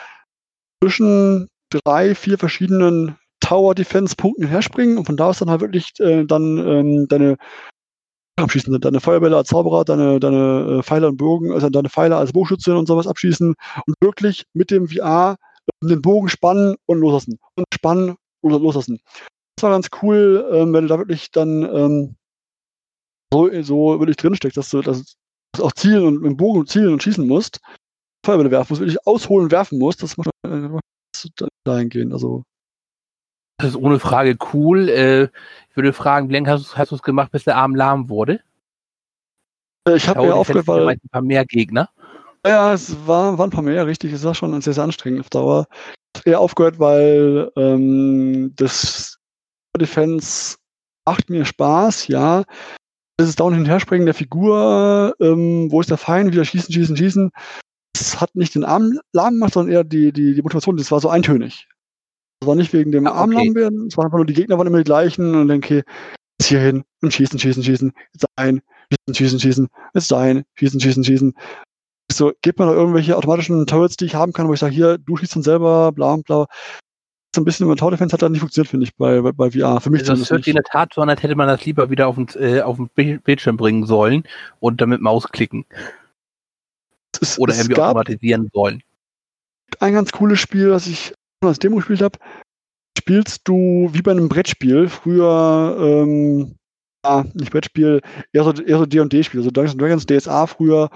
zwischen drei, vier verschiedenen Tower Defense Punkten herspringen und von da aus dann halt wirklich äh, dann ähm, deine abschießen, deine Feuerbälle als Zauberer, deine, deine äh, und Bogen, also deine Pfeile als Bogenschütze und sowas abschießen und wirklich mit dem VR den Bogen spannen und loslassen. Und spannen und loslassen. Das war ganz cool, ähm, wenn du da wirklich dann ähm, so, so wirklich drinsteckst, dass du das auch zielen und mit dem Bogen zielen und schießen musst, Feuerbälle werfen musst, wirklich ausholen und werfen musst, das muss man äh, dahin gehen. Also das ist ohne Frage cool. Äh, ich würde fragen, wie lange hast, hast du es gemacht, bis der Arm lahm wurde? Äh, ich habe ja aufgehört, weil... Ein paar mehr Gegner. Ja, es war, waren ein paar mehr, richtig. Es war schon sehr, sehr anstrengend auf Dauer. Ich habe eher aufgehört, weil ähm, das Defense macht mir Spaß, ja. Das ist Down hin und herspringen der Figur, ähm, wo ist der Feind, wieder schießen, schießen, schießen. Das hat nicht den Arm lahm gemacht, sondern eher die, die, die Motivation, das war so eintönig. Das war nicht wegen dem ah, Arm lahm werden, es war einfach nur, die Gegner waren immer die gleichen und dann, okay, jetzt hier hin und schießen, schießen, schießen, jetzt ein, schießen, schießen, schießen, jetzt ein, schießen, schießen, schießen. So, gebt mir noch irgendwelche automatischen Turrets, die ich haben kann, wo ich sage, hier, du schießt dann selber, bla, bla. So ein bisschen über Tower Defense hat dann nicht funktioniert, finde ich, bei, bei, bei VR. Für mich also das hört sich in der Tat so an, als hätte man das lieber wieder auf den, äh, auf den Bildschirm bringen sollen und damit Maus klicken. Es, Oder es irgendwie automatisieren sollen. Ein ganz cooles Spiel, das ich als Demo gespielt habe, spielst du wie bei einem Brettspiel. Früher, ähm, ja, nicht Brettspiel, eher so, eher so D&D-Spiel, also Dungeons Dragons DSA früher,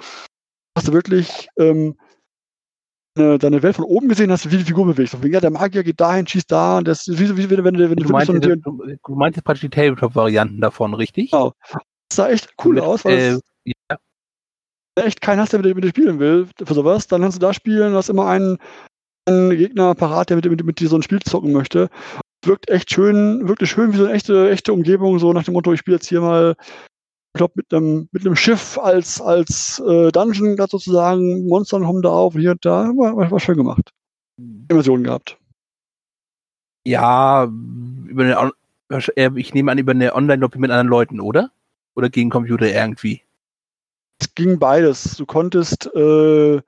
hast du wirklich ähm, deine, Welt von oben gesehen, hast du wie die Figur bewegt. Ja, der Magier geht dahin, schießt da, und das wie, wie, wie wenn, wenn, wenn du, meinst, so du, du meinst jetzt praktisch die Tabletop-Varianten davon, richtig? Genau. Das sah echt cool mit, aus, weil äh, ja. echt keinen hast, der mit, mit dir spielen will für sowas, dann kannst du da spielen, du hast immer einen, einen Gegner parat, der mit, mit, mit dir so ein Spiel zocken möchte. Wirkt echt schön, wirklich schön wie so eine echte, echte Umgebung, so nach dem Motto, ich spiele jetzt hier mal glaube, mit einem, mit einem Schiff als, als äh, Dungeon gerade sozusagen, Monster kommen da auf hier und da, war, war, war schön gemacht. Mhm. Immersion gehabt. Ja, über eine, äh, ich nehme an, über eine Online-Lobby mit anderen Leuten, oder? Oder gegen Computer irgendwie? Es ging beides. Du konntest äh,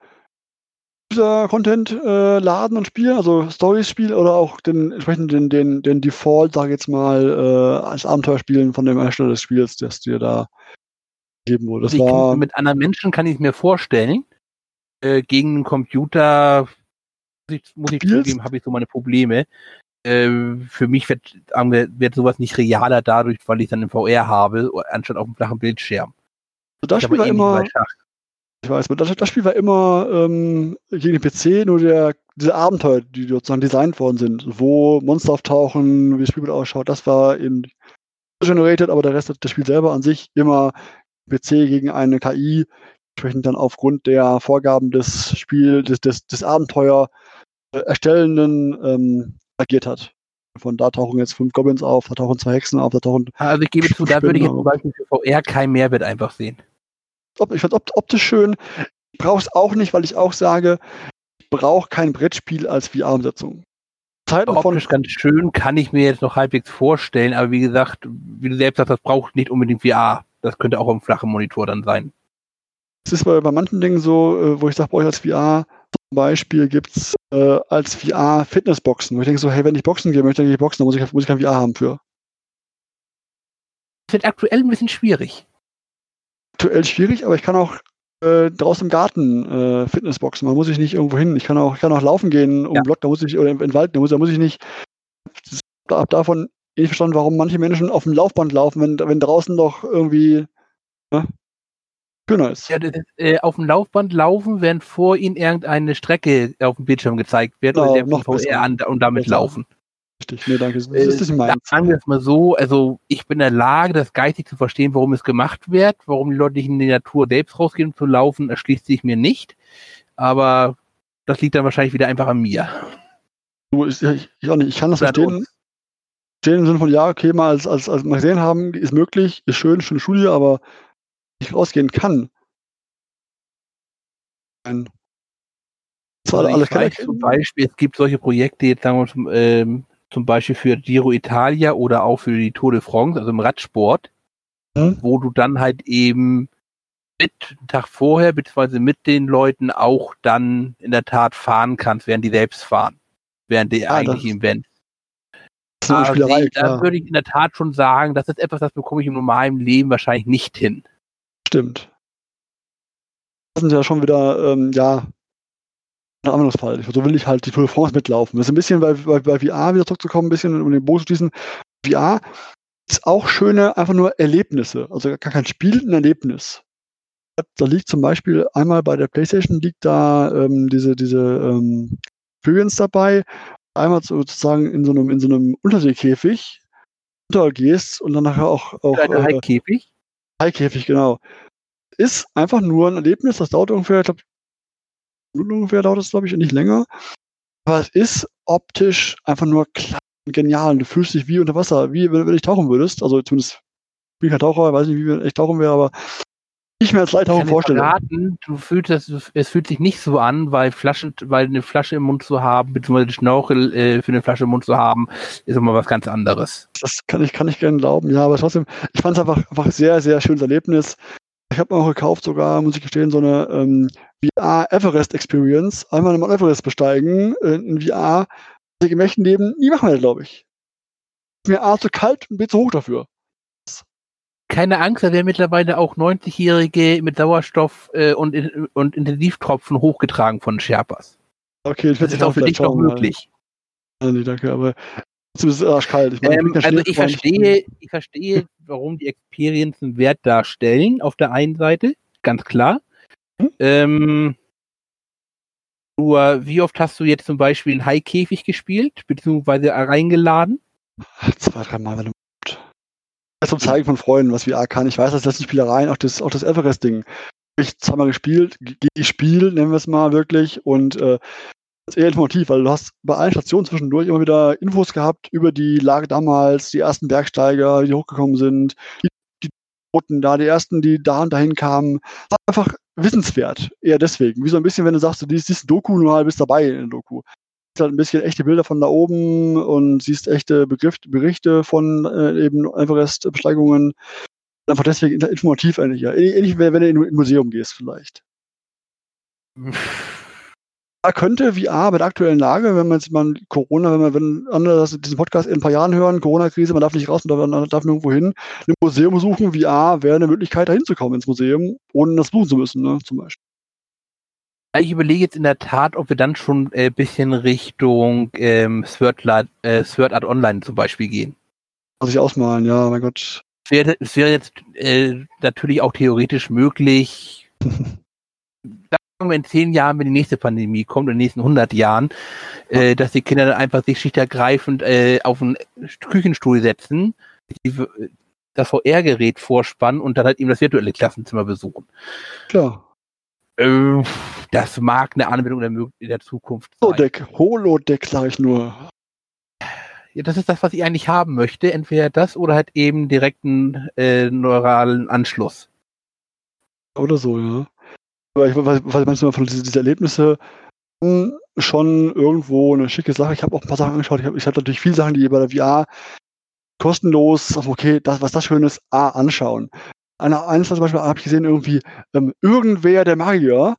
User-Content äh, laden und spielen, also Stories-Spiel oder auch den entsprechenden den, den, den Default, sag ich jetzt mal, äh, als Abenteuer spielen von dem Hersteller des Spiels, das dir da geben wurde. Das war, kann, mit anderen Menschen kann ich es mir vorstellen. Äh, gegen einen Computer muss ich, muss ich zugeben, habe ich so meine Probleme. Äh, für mich wird, wird sowas nicht realer dadurch, weil ich dann im VR habe, anstatt auf dem flachen Bildschirm. Also das Spiel war immer, ich weiß, das, das Spiel war immer ähm, gegen den PC, nur der, diese Abenteuer, die sozusagen designt worden sind, wo Monster auftauchen, wie das Spiel ausschaut, das war in generated, aber der Rest des Spiels selber an sich immer PC gegen eine KI, entsprechend dann aufgrund der Vorgaben des Spiel, des, des, des Abenteuer äh, erstellenden ähm, agiert hat. Von da tauchen jetzt fünf Goblins auf, da tauchen zwei Hexen auf, da tauchen. Also ich gebe zu, da würde ich jetzt zum Beispiel für VR keinen Mehrwert einfach sehen ich fand optisch schön. Ich brauche es auch nicht, weil ich auch sage, ich brauche kein Brettspiel als VR-Umsetzung. Optisch ganz schön, kann ich mir jetzt noch halbwegs vorstellen, aber wie gesagt, wie du selbst sagst, das braucht nicht unbedingt VR. Das könnte auch am flachen Monitor dann sein. Es ist bei, bei manchen Dingen so, äh, wo ich sage, brauche ich als VR, zum Beispiel gibt es äh, als VR Fitnessboxen, wo ich denke so, hey, wenn ich Boxen gehe, möchte ich Boxen, dann muss ich, muss ich kein VR haben für. Das wird aktuell ein bisschen schwierig aktuell schwierig, aber ich kann auch äh, draußen im Garten äh, Fitnessboxen. Man muss ich nicht irgendwo hin. Ich kann auch, ich kann auch laufen gehen um ja. Block, da muss ich, oder im, im Wald, da muss, da muss ich nicht. Ich habe davon nicht verstanden, warum manche Menschen auf dem Laufband laufen, wenn, wenn draußen doch irgendwie. Ne? Genau. Ist. Ja, äh, auf dem Laufband laufen, während vor ihnen irgendeine Strecke auf dem Bildschirm gezeigt wird Genau, oder der noch VR an und damit Besser. laufen. Richtig. Nee, danke. Das Äh, ist nicht meins. Sagen wir es mal so, also ich bin in der Lage, das geistig zu verstehen, warum es gemacht wird, warum die Leute nicht in die Natur selbst rausgehen um zu laufen, erschließt sich mir nicht. Aber das liegt dann wahrscheinlich wieder einfach an mir. Du, ich, ich, ich auch nicht. Ich kann das verstehen. uns. Verstehen im Sinne von, ja, okay, mal als, als, als mal gesehen haben, ist möglich, ist schön, schöne Studie, aber ich rausgehen kann. Ein, zwar Also alles ich weiß kann zum Beispiel, es gibt solche Projekte, jetzt sagen wir zum, ähm, zum Beispiel für Giro Italia oder auch für die Tour de France, also im Radsport, Mhm. wo du dann halt eben mit einen Tag vorher, beziehungsweise mit den Leuten auch dann in der Tat fahren kannst, während die selbst fahren. Während der Ah, eigentlichen Event. Das ist eine Aber Spielerei, da würde ich in der Tat schon sagen, das ist etwas, das bekomme ich im normalen Leben wahrscheinlich nicht hin. Stimmt. Das sind ja schon wieder, ähm, ja, Anwendungsfall. So will ich halt die Tour de France mitlaufen. Das ist ein bisschen bei, bei, bei VR wieder zurückzukommen, ein bisschen um den Bogen zu schließen. VR ist auch schöne, einfach nur Erlebnisse. Also gar kein Spiel, ein Erlebnis. Da liegt zum Beispiel einmal bei der PlayStation liegt da ähm, diese, diese ähm, Experience dabei. Einmal sozusagen in so einem, in so einem Unterseekäfig untergehst und dann nachher auch, auch Eine äh, Heikkäfig. Haikäfig, genau. Ist einfach nur ein Erlebnis, das dauert ungefähr, ich glaube, ungefähr dauert es, glaube ich, nicht länger. Aber es ist optisch einfach nur klar und genial. Und du fühlst dich wie unter Wasser, wie wenn, wenn du tauchen würdest. Also zumindest, ich bin kein Taucher, weiß nicht, wie wenn ich tauchen wäre, aber ich mir als Leittauchen kann dir vorstelle. verraten, du fühlst das, es fühlt sich nicht so an, weil Flaschen, weil eine Flasche im Mund zu haben, beziehungsweise Schnorchel äh, für eine Flasche im Mund zu haben, ist immer was ganz anderes. Das kann ich, kann ich gerne glauben, ja, aber trotzdem, ich fand es einfach, einfach sehr, sehr schönes Erlebnis. Ich habe mir auch gekauft, sogar, muss ich gestehen, so eine ähm, VR Everest Experience. Einmal den Mount Everest besteigen, äh, in VR. Im echten Leben nie machen werde, glaube ich. Ist Mir A zu kalt und B zu hoch dafür. Keine Angst, da werden mittlerweile auch 90-Jährige mit Sauerstoff äh, und, in- und Intensivtropfen hochgetragen von Sherpas. Okay, ich Das werde ist auch für dich noch möglich. Nee, danke, aber trotzdem ist es arschkalt. Ich meine, Ähm, also ich verstehe, ich verstehe, warum die Experience einen Wert darstellen, auf der einen Seite, ganz klar. Hm? Ähm, nur, wie oft hast du jetzt zum Beispiel einen Haikäfig gespielt, beziehungsweise reingeladen? Zwei, drei Mal, wenn du Das zum Zeigen von Freunden, was VR kann. Ich weiß, das letzten Spielereien, auch das, auch das Everest-Ding. Ich zweimal gespielt, ge- gespielt, nennen wir es mal wirklich, und äh, ist eher informativ, weil du hast bei allen Stationen zwischendurch immer wieder Infos gehabt über die Lage damals, die ersten Bergsteiger, die hochgekommen sind, die, die Toten da, die ersten, die da und dahin kamen. Das war einfach wissenswert, eher deswegen. Wie so ein bisschen, wenn du sagst, du siehst, siehst Doku, nur halt bist dabei in der Doku siehst halt ein bisschen echte Bilder von da oben und siehst echte Begriff, Berichte von äh, eben Everest-Besteigungen. Einfach deswegen informativ eigentlich, ja. Ähnlich wenn du in ein Museum gehst, vielleicht. Da könnte VR bei der aktuellen Lage, wenn man jetzt mal Corona, wenn man, wenn andere das- diesen Podcast in ein paar Jahren hören, Corona-Krise, man darf nicht raus, man darf, man darf nirgendwo hin, ein Museum besuchen, VR wäre eine Möglichkeit, da hinzukommen ins Museum, ohne das buchen zu müssen, ne, zum Beispiel. Ich überlege jetzt in der Tat, ob wir dann schon ein äh, bisschen Richtung ähm, Sword, Art, äh, Sword Art Online zum Beispiel gehen. Muss ich ausmalen, ja, mein Gott. Es wäre, es wäre jetzt äh, natürlich auch theoretisch möglich, wir in zehn Jahren, wenn die nächste Pandemie kommt, in den nächsten 100 Jahren, äh, dass die Kinder dann einfach sich schichtergreifend äh, auf einen Küchenstuhl setzen, die, das VR-Gerät vorspannen und dann halt eben das virtuelle Klassenzimmer besuchen. Klar. Äh, das mag eine Anwendung der, in der Zukunft sein. Holodeck, Holodeck, sag ich nur. Ja, das ist das, was ich eigentlich haben möchte. Entweder das oder halt eben direkten äh, neuralen Anschluss. Oder so, ja. Aber ich weiß, was meinst du von diese, diese Erlebnisse hm, schon irgendwo eine schicke Sache. Ich habe auch ein paar Sachen angeschaut. Ich habe ich hab natürlich viele Sachen, die bei der VR kostenlos, okay, das, was das Schöne ist, A, anschauen. Eine, eines zum Beispiel habe ich gesehen, irgendwie, ähm, irgendwer der Magier.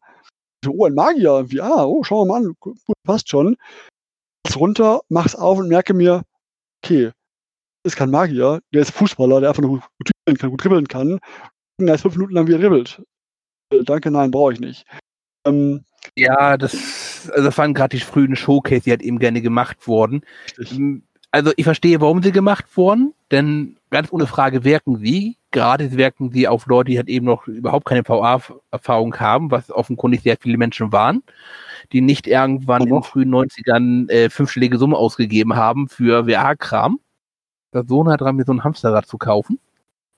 So, oh, ein Magier in VR, oh, schauen wir mal an, gut, passt schon. Mach's runter, mach's auf und merke mir, okay, ist kein Magier, der ist Fußballer, der einfach nur gut dribbeln kann, gut dribbeln kann. Und er ist fünf Minuten lang wieder dribbelt. Danke, nein, brauche ich nicht. Ähm, Ja, das, also das waren gerade die frühen Showcase, die halt eben gerne gemacht wurden. richtig. Also ich verstehe, warum sie gemacht wurden, denn ganz ohne Frage wirken sie. gratis wirken sie auf Leute, die halt eben noch überhaupt keine VA-Erfahrung haben, was offenkundig sehr viele Menschen waren, die nicht irgendwann in den frühen 90ern äh, fünfstellige Summe ausgegeben haben für VR-Kram. Der Sohn hat dran, mir so ein Hamsterrad zu kaufen.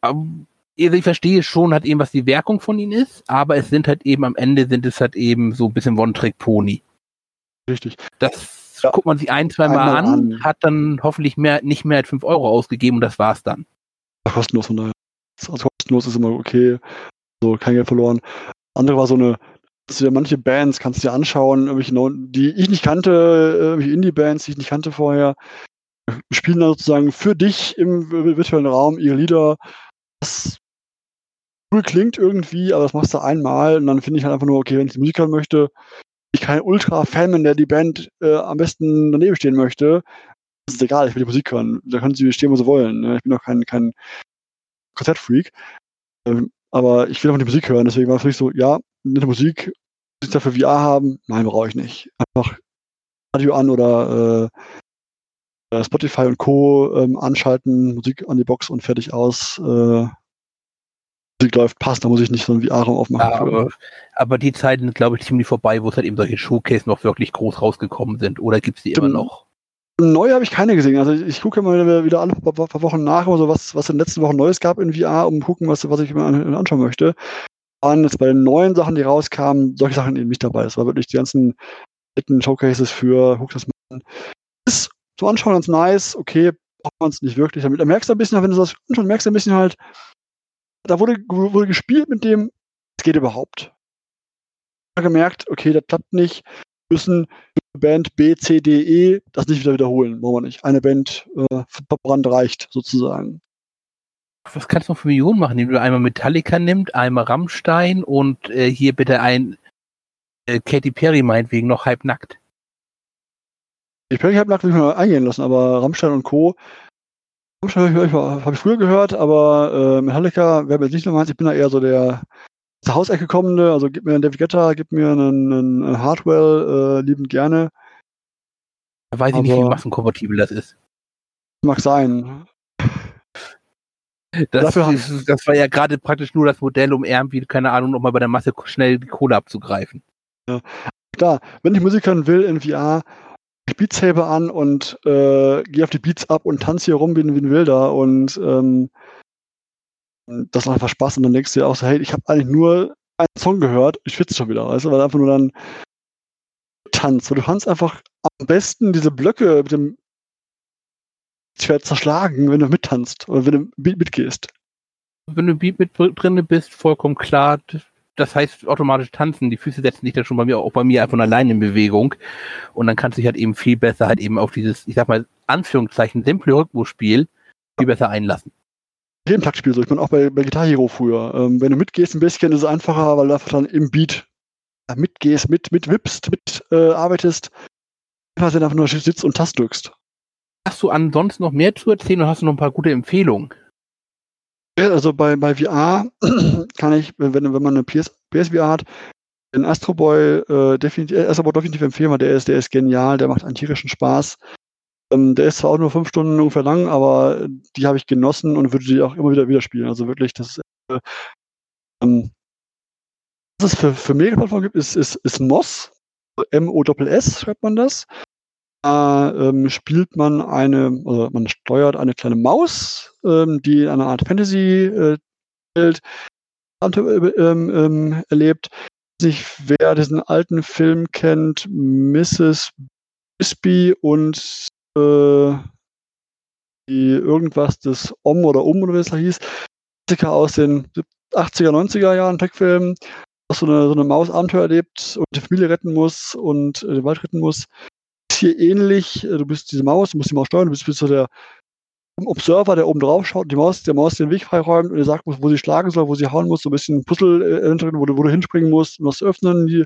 Aber, also ich verstehe schon halt eben, was die Wirkung von ihnen ist, aber es sind halt eben am Ende sind es halt eben so ein bisschen One-Trick-Pony. Richtig. Das ja. guckt man sich ein, zwei Mal an, an, hat dann hoffentlich mehr, nicht mehr als fünf Euro ausgegeben und das war's dann. Kostenlos von daher. Also kostenlos ist immer okay. So, kein Geld verloren. Andere war so eine, dass du ja manche Bands kannst du dir anschauen, die ich nicht kannte, irgendwelche Indie-Bands, die ich nicht kannte vorher, spielen dann sozusagen für dich im virtuellen Raum ihre Lieder. Das cool klingt irgendwie, aber das machst du einmal und dann finde ich halt einfach nur, okay, wenn ich die Musik hören möchte, ich kein Ultra-Fan bin, der die Band äh, am besten daneben stehen möchte, das ist egal, ich will die Musik hören. Da können sie stehen, wo sie wollen. Ne? Ich bin doch kein, kein Konzertfreak. Ähm, aber ich will einfach die Musik hören, deswegen war es für mich so, ja, nette Musik, ich dafür VR haben, nein, brauche ich nicht. Einfach Radio an oder äh, Spotify und Co. Ähm, anschalten, Musik an die Box und fertig aus. Äh, Musik läuft, passt, da muss ich nicht so ein VR-Raum aufmachen. Ja, aber, aber, die Zeiten sind, glaube ich, ziemlich vorbei, wo es halt eben solche Showcase noch wirklich groß rausgekommen sind. Oder gibt es die immer noch? Neu habe ich keine gesehen. Also ich gucke mal wieder alle paar Wochen nach, so was, was in den letzten Wochen Neues gab in VR, um zu gucken, was, was ich mir anschauen möchte. Waren jetzt bei den neuen Sachen, die rauskamen, solche Sachen eben nicht dabei. Das war wirklich die ganzen alten Showcases für Guck das mal an. Ist so anschauen ganz nice, okay, braucht man es nicht wirklich. Damit da merkst du ein bisschen, wenn du das anschaust, merkst du ein bisschen halt, da wurde, wurde gespielt mit dem, es geht überhaupt. Ich habe gemerkt, okay, das klappt nicht, müssen Band B, C, D, E das nicht wieder wiederholen. Wollen wir nicht. Eine Band äh, verbrannt reicht sozusagen. Was kannst du noch für Millionen machen, indem du einmal Metallica nimmst, einmal Rammstein und äh, hier bitte ein äh, Katy Perry meinetwegen noch halbnackt? Katy Perry halbnackt will ich mal eingehen lassen, aber Rammstein und Co. Habe ich, hab ich, früher gehört, aber äh, Metallica wäre mir nicht nur meins. Ich bin da eher so der zur Hausecke kommende, also gib mir einen David Guetta, gib mir einen, einen Hardwell, äh, liebend gerne. Da weiß ich nicht, wie massenkompatibel das ist. Mag sein. Das, ist, das war ja gerade praktisch nur das Modell, um irgendwie, keine Ahnung, nochmal bei der Masse schnell die Kohle abzugreifen. Ja, klar. Wenn ich Musik hören will in VR, Beat an und äh, gehe auf die Beats ab und tanze hier rum wie, wie ein Wilder und ähm, das macht einfach Spaß und dann denkst du dir auch so, hey, ich habe eigentlich nur einen Song gehört, ich schwitze schon wieder, weißt du, weil einfach nur dann tanzt. Weil du kannst einfach am besten diese Blöcke mit dem Schwert zerschlagen, wenn du mittanzt oder wenn du Beat mitgehst. Wenn du Beat mit drin bist, vollkommen klar. Das heißt automatisch tanzen. Die Füße setzen sich dann schon bei mir auch bei mir einfach allein in Bewegung. Und dann kannst du dich halt eben viel besser halt eben auf dieses, ich sag mal, Anführungszeichen, simple Rhythmusspiel viel besser einlassen Taktspiel so. Ich meine auch bei, bei Guitar Hero früher. Ähm, wenn du mitgehst ein bisschen, ist es einfacher, weil du einfach dann im Beat ja, mitgehst, mit, mit wippst, mit äh, arbeitest, einfach einfach nur sitzt und Tast drückst. Hast du ansonsten noch mehr zu erzählen oder hast du noch ein paar gute Empfehlungen? Also bei, bei VR kann ich, wenn, wenn man eine PS, PSVR hat, den Astro Boy äh, definitiv, Astro Boy definitiv empfehlen, weil der ist, der ist genial, der macht einen tierischen Spaß. Ähm, der ist zwar auch nur fünf Stunden ungefähr lang, aber die habe ich genossen und würde die auch immer wieder wieder spielen. Also wirklich, das ist, äh, ähm, was es für, für Megaplattformen gibt, ist, ist, ist MOS. M-O-S-S schreibt man das. Da ähm, spielt man eine, also man steuert eine kleine Maus, ähm, die eine Art Fantasy-Welt äh, ähm, ähm, erlebt. Nicht, wer diesen alten Film kennt, Mrs. Bisbee und äh, die irgendwas des Om oder Um oder wie es da hieß, Klassiker aus den 80er, 90er Jahren, Tech-Filmen, dass so eine, so eine Maus Abenteuer erlebt und die Familie retten muss und äh, den Wald retten muss. Ist hier ähnlich, äh, du bist diese Maus, du musst die Maus steuern, du bist, bist so der Observer, der oben drauf schaut, die Maus, der Maus den Weg freiräumt und dir sagt, wo sie schlagen soll, wo sie hauen muss, so ein bisschen Puzzle, äh, wo, du, wo du hinspringen musst, zu öffnen, die,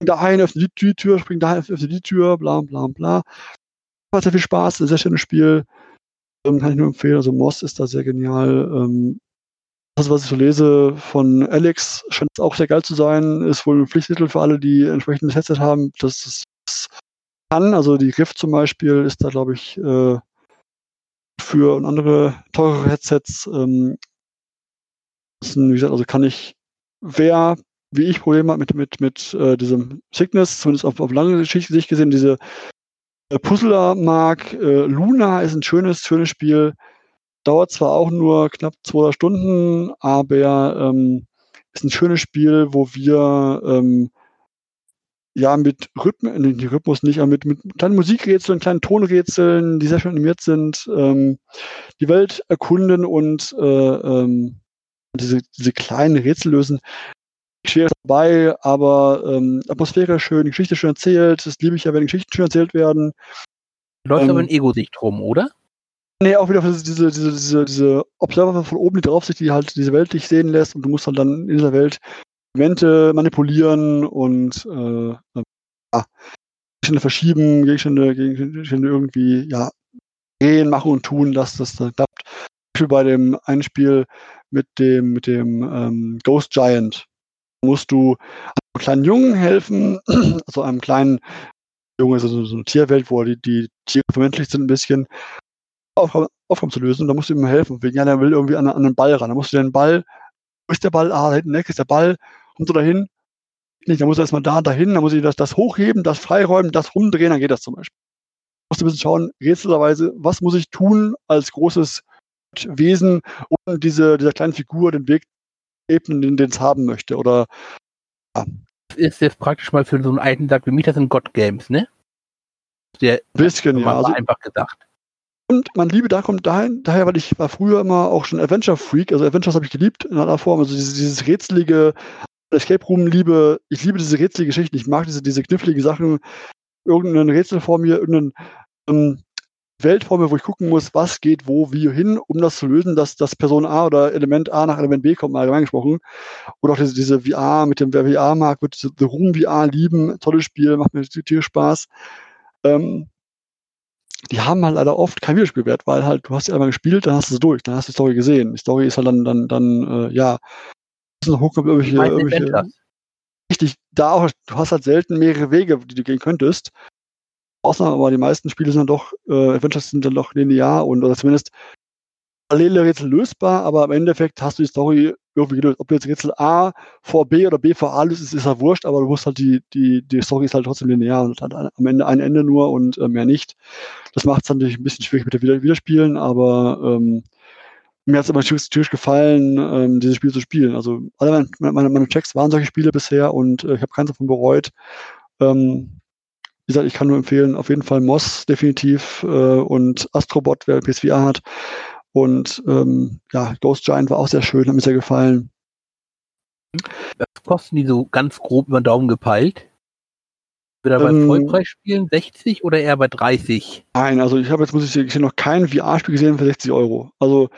dahin, öffne die Tür, spring dahin, öffne die Tür, bla bla bla hat sehr viel Spaß, ein sehr schönes Spiel. Ähm, kann ich nur empfehlen. Also Moss ist da sehr genial. Ähm, das, was ich so lese von Alex, scheint auch sehr geil zu sein. Ist wohl ein Pflichttitel für alle, die entsprechendes Headset haben. Das, das kann, also die Rift zum Beispiel ist da, glaube ich, äh, für andere teurere Headsets. Ähm, Wie gesagt, also kann ich, wer wie ich Probleme hat mit, mit, mit äh, diesem Sickness, zumindest auf, auf lange Sicht gesehen, diese äh, Puzzler mag. Äh, Luna ist ein schönes, schönes Spiel. Dauert zwar auch nur knapp zwei Stunden, aber ähm, ist ein schönes Spiel, wo wir ähm, ja mit Rhythmen, die Rhythmus nicht, aber mit, mit kleinen Musikrätseln, kleinen Tonrätseln, die sehr schön animiert sind, ähm, die Welt erkunden und äh, ähm, diese, diese kleinen Rätsel lösen. Schwer dabei, aber ähm, Atmosphäre schön, die Geschichte schön erzählt. Das liebe ich ja, wenn Geschichten schön erzählt werden. Läuft ähm, aber in Ego-Sicht rum, oder? Nee, auch wieder diese, diese, diese, diese Observer von oben, die Draufsicht, die halt diese Welt dich sehen lässt und du musst halt dann in dieser Welt Elemente manipulieren und äh, ja, Gegenstände verschieben, Gegenstände, Gegenstände irgendwie ja, drehen, machen und tun, dass das dann klappt. Zum Beispiel bei dem einen Spiel mit dem, mit dem ähm, Ghost Giant musst du einem kleinen Jungen helfen, also einem kleinen Junge, also so eine Tierwelt, wo die, die Tiere vermenschlicht sind ein bisschen, Aufgaben, zu lösen. Da musst du ihm helfen. Wegen ja, der will irgendwie an, an einen Ball ran. Da musst du den Ball, wo ist der Ball? Ah, da hinten weg ist der Ball. Kommt du dahin? Nicht, dann muss er erstmal da, dahin, dann muss ich das, das hochheben, das freiräumen, das rumdrehen, dann geht das zum Beispiel. Du musst ein bisschen schauen, rätselweise, was muss ich tun als großes Wesen, um diese, dieser kleinen Figur den Weg ebnen, den es haben möchte. Oder ja. Ist jetzt praktisch mal für so einen alten Tag wie mich, das sind God Games, ne? Der bisschen, ja. Also, einfach gedacht. Und mein Liebe da kommt dahin, daher, weil ich war früher immer auch schon Adventure-Freak, also Adventures habe ich geliebt in einer Form, also dieses, dieses rätselige Escape Room-Liebe, ich liebe diese rätselige Geschichten, ich mag diese, diese knifflige Sachen, irgendein Rätsel vor mir, irgendein ähm, Welt vor mir, wo ich gucken muss, was geht wo, wie hin, um das zu lösen, dass das Person A oder Element A nach Element B kommt, mal allgemein gesprochen. Oder auch diese, diese VR mit dem, VR mag, wird The Room VR lieben, tolles Spiel, macht mir tierisch Spaß. Ähm, die haben halt leider oft keinen Videospielwert, weil halt, du hast sie einmal gespielt, dann hast du es durch, dann hast du die Story gesehen. Die Story ist halt dann, dann, dann, äh, ja, noch hochkommt irgendwelche, irgendwelche richtig, da auch, du hast halt selten mehrere Wege, die du gehen könntest. Ausnahme, aber die meisten Spiele sind dann doch, äh, Adventures sind dann doch linear und oder zumindest parallele Rätsel lösbar, aber im Endeffekt hast du die Story irgendwie gelöst. Ob du jetzt Rätsel A vor B oder B vor A löst, ist, ist ja wurscht, aber du musst halt die, die, die Story ist halt trotzdem linear und hat am Ende ein Ende nur und äh, mehr nicht. Das macht es natürlich ein bisschen schwierig mit dem Wieder Wiederspielen, aber ähm, mir hat es immer natürlich gefallen, ähm, dieses Spiel zu spielen. Also alle meine, meine, meine Checks waren solche Spiele bisher und äh, ich habe keins davon bereut. Ähm, wie gesagt, ich kann nur empfehlen, auf jeden Fall Moss definitiv äh, und Astrobot, wer PSVR hat. Und ähm, ja, Ghost Giant war auch sehr schön, hat mir sehr gefallen. Was kosten die so ganz grob über den Daumen gepeilt? Wieder bei ähm, Vollpreis spielen 60 oder eher bei 30? Nein, also ich habe jetzt, muss ich sagen, noch kein VR-Spiel gesehen für 60 Euro. Also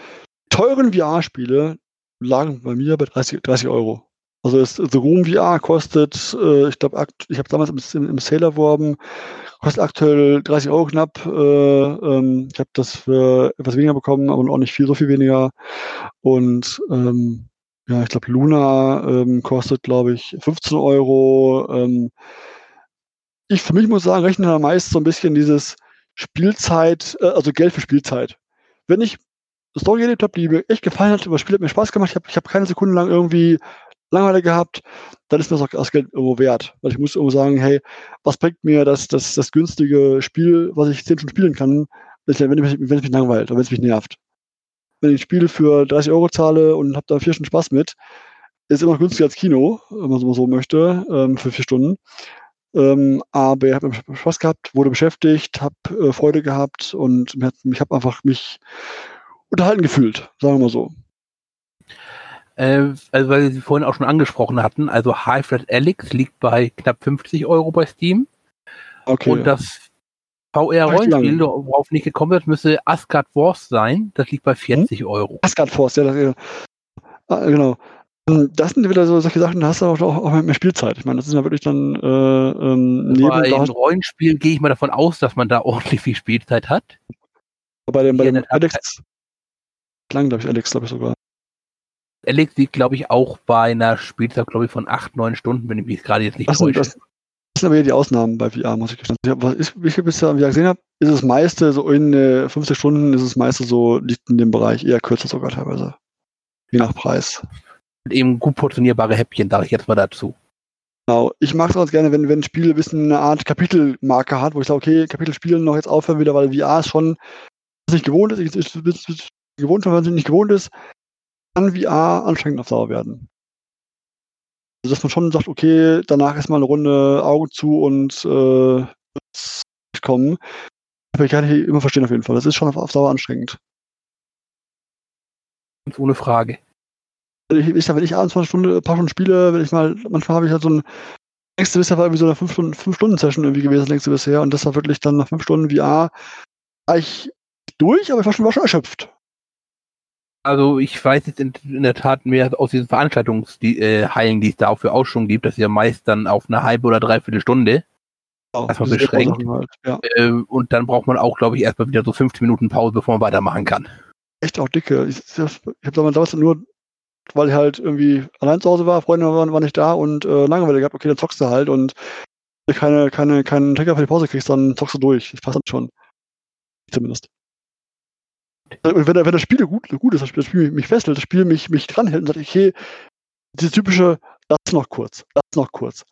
teuren VR-Spiele lagen bei mir bei 30, 30 Euro. Also das The Room VR kostet, äh, ich glaube, ich habe damals im, im Sale erworben, kostet aktuell 30 Euro knapp. Äh, ähm, ich habe das für etwas weniger bekommen, aber auch nicht viel, so viel weniger. Und ähm, ja, ich glaube, Luna ähm, kostet, glaube ich, 15 Euro. Ähm, ich für mich muss sagen, rechne da meist so ein bisschen dieses Spielzeit, äh, also Geld für Spielzeit. Wenn ich Story die mir echt gefallen hat, das Spiel hat mir Spaß gemacht, ich habe ich hab keine Sekunde lang irgendwie Langeweile gehabt, dann ist mir das auch das Geld irgendwo wert. Weil ich muss irgendwo sagen, hey, was bringt mir das, das, das günstige Spiel, was ich 10 Stunden spielen kann, wenn es mich, es mich langweilt oder wenn es mich nervt. Wenn ich ein Spiel für 30 Euro zahle und habe da vier Stunden Spaß mit, ist immer noch günstiger als Kino, wenn man so möchte, ähm, für vier Stunden. Ähm, aber ich habe Spaß gehabt, wurde beschäftigt, habe äh, Freude gehabt und ich habe einfach mich unterhalten gefühlt, sagen wir mal so. Äh, also weil Sie vorhin auch schon angesprochen hatten, also High-Flat Alex liegt bei knapp 50 Euro bei Steam. Okay. Und das VR-Rollenspiel, worauf nicht gekommen wird, müsste Asgard Wars sein. Das liegt bei 40 hm? Euro. Asgard Force, ja, das, ja. Ah, genau. Ähm, das sind wieder so solche Sachen, da hast du auch, auch, mehr Spielzeit. Ich meine, das ist ja wirklich dann äh, ähm, neben Bei einem Rollenspiel gehe ich mal davon aus, dass man da ordentlich viel Spielzeit hat. Bei dem, bei dem Alex, klang, glaube ich, Alex, glaube ich sogar. Alex liegt, glaube ich, auch bei einer Spielzeit, glaube ich, von 8, 9 Stunden, wenn ich mich gerade jetzt nicht das täusche. das, das sind aber ja die Ausnahmen bei VR, muss ich gestehen. Was ich, wie ich bisher gesehen habe, ist es meiste so in äh, 50 Stunden, ist es meiste so, liegt in dem Bereich eher kürzer sogar teilweise. Je nach Preis. Und eben gut portionierbare Häppchen, sage ich jetzt mal dazu. Genau. Ich mag es ganz gerne, wenn, wenn ein Spiel ein bisschen eine Art Kapitelmarke hat, wo ich sage, okay, Kapitel spielen noch jetzt aufhören wieder, weil VR ist schon nicht gewohnt ist, ich, ich, ich, gewohnt, wenn man es nicht gewohnt ist, kann VR anstrengend auf Dauer werden. Also, dass man schon sagt, okay, danach ist mal eine Runde Augen zu und äh, kommen. Aber ich kann ich immer verstehen auf jeden Fall. Das ist schon auf, auf Dauer anstrengend. Ganz ohne Frage. Ich, ich sag, wenn ich abends mal eine Stunde, ein paar Stunden spiele, wenn ich mal, manchmal habe ich halt so ein längste bisher war irgendwie so eine 5 Stunden, 5 Stunden Session irgendwie gewesen, das längste bisher. Und das war wirklich dann nach 5 Stunden VR war ich durch, aber ich war schon, war schon erschöpft. Also ich weiß jetzt in, in der Tat mehr aus diesen Veranstaltungshallen, die, äh, die es dafür auch schon gibt, dass ja meist dann auf eine halbe oder dreiviertel Stunde Genau, erstmal beschränkt. Halt. Ja. Äh, und dann braucht man auch, glaube ich, erstmal wieder so 15 Minuten Pause, bevor man weitermachen kann. Echt auch dicke. Ich, ich habe damals nur, weil ich halt irgendwie allein zu Hause war, Freunde waren, waren nicht da und äh, Langeweile gehabt, okay, dann zockst du halt und wenn du keine, keine, keinen Trigger für die Pause kriegst, dann zockst du durch. Das passt dann schon. Zumindest. Und wenn, wenn das Spiel gut, gut ist, das Spiel mich festhält, das Spiel mich, mich dranhält und sagt, okay, dieses typische, das noch kurz, das noch kurz.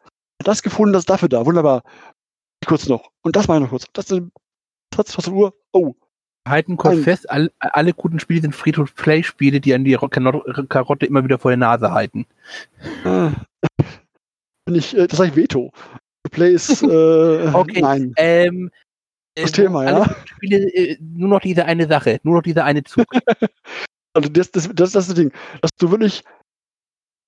Das gefunden, das ist dafür da, wunderbar. Kurz noch. Und das mache ich noch kurz. Das ist 20 Uhr. Oh, Halten kurz Nein. fest, all, alle guten Spiele sind Free-to-Play-Spiele, die an die Karotte immer wieder vor der Nase halten. äh, ich, äh, das sage ich Veto. Play ist, äh, Okay. nein. Ähm, äh, Das wo Thema, alle ja. Spiele, äh, nur noch diese eine Sache, nur noch dieser eine Zug. Also das, das, das ist das Ding, dass du wirklich,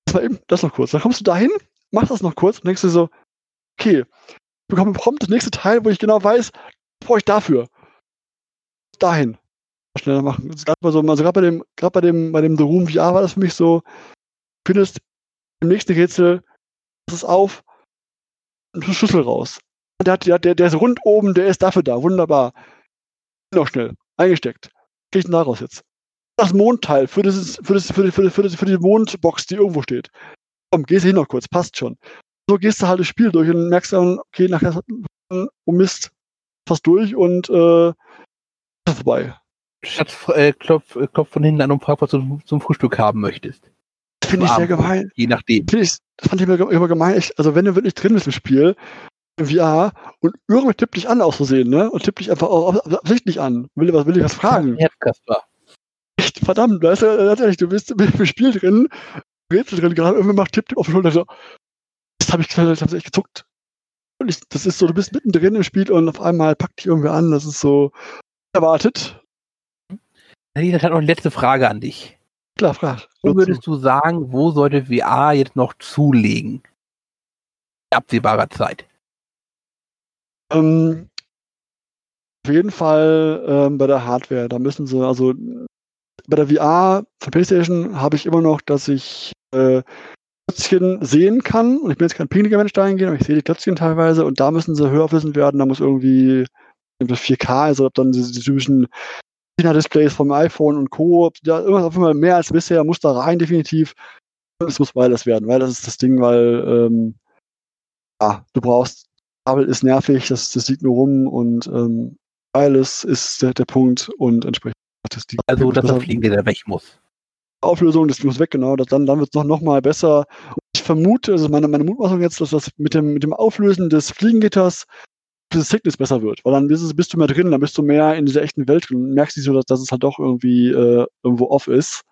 das war eben, das noch kurz, dann kommst du dahin, machst das noch kurz und denkst dir so, okay, ich bekomme prompt das nächste Teil, wo ich genau weiß, was brauche ich dafür. Dahin. Schneller machen. Das grad bei so, also gerade bei dem, gerade bei dem, bei dem The Room VR war das für mich so, du findest im nächsten Rätsel, das ist auf, und einen Schlüssel raus. Der, hat, der, der, ist rund oben, der ist dafür da, wunderbar. Noch schnell, eingesteckt. Krieg ich denn daraus jetzt? das Mondteil für, dieses, für, das, für, die, für, für, für die Mondbox, die irgendwo steht. Komm, gehst du hin noch kurz, passt schon. So gehst du halt das Spiel durch und merkst dann, okay, nachher oh Mist, fast durch und äh, ist vorbei. Statt äh, klopf, äh, klopf von hinten an und frag, was du zum Frühstück haben möchtest. Das finde ich sehr gemein. Je nachdem. Ich, das fand ich immer, immer gemein. Ich, also wenn du wirklich drin bist im Spiel, VR, und irgendwer tippt dich an aus Versehen, ne? Und tippt dich einfach auch absichtlich an. Will, was, will dir was fragen. Herzkasper. Echt, verdammt, weißt du, tatsächlich, du bist im Spiel drin, Rätsel drin, gerade irgendwer macht Tipp, Tipp auf die Schulter, so, das habe ich, das hab ich echt gezuckt. Und ich, das ist so, du bist mittendrin im Spiel und auf einmal packt dich irgendwer an, das ist so erwartet. Das hat noch eine letzte Frage an dich. Klar, frag. Wo würdest du sagen, wo sollte VR jetzt noch zulegen? In absehbarer Zeit. Ähm, auf jeden Fall ähm, bei der Hardware, da müssen sie, also bei der VR von PlayStation habe ich immer noch, dass ich äh, Klötzchen sehen kann. Und ich bin jetzt kein pinkliger Mensch dahingehend, aber ich sehe die Klötzchen teilweise und da müssen sie höher wissen werden. Da muss irgendwie das 4K, also ob dann diese, typischen China-Displays vom iPhone und Co. Da irgendwas auf Fall mehr als bisher muss da rein, definitiv. Es muss wireless werden, weil das ist das Ding, weil ähm, ja, du brauchst, Kabel ist nervig, das, das liegt nur rum und ähm, wireless ist der, der Punkt und entsprechend das die Also, dass der Fliegen, der weg muss. Auflösung, das muss weg, genau. Das, dann dann wird es noch, noch mal besser. Und ich vermute, also meine, meine Mutmaßung jetzt, dass das mit dem, mit dem Auflösen des Fliegengitters das Sickness besser wird. Weil dann bist, du- bist du mehr drin, dann bist du mehr in dieser echten Welt drin und merkst nicht so, dass, dass es halt doch irgendwie äh, irgendwo off ist.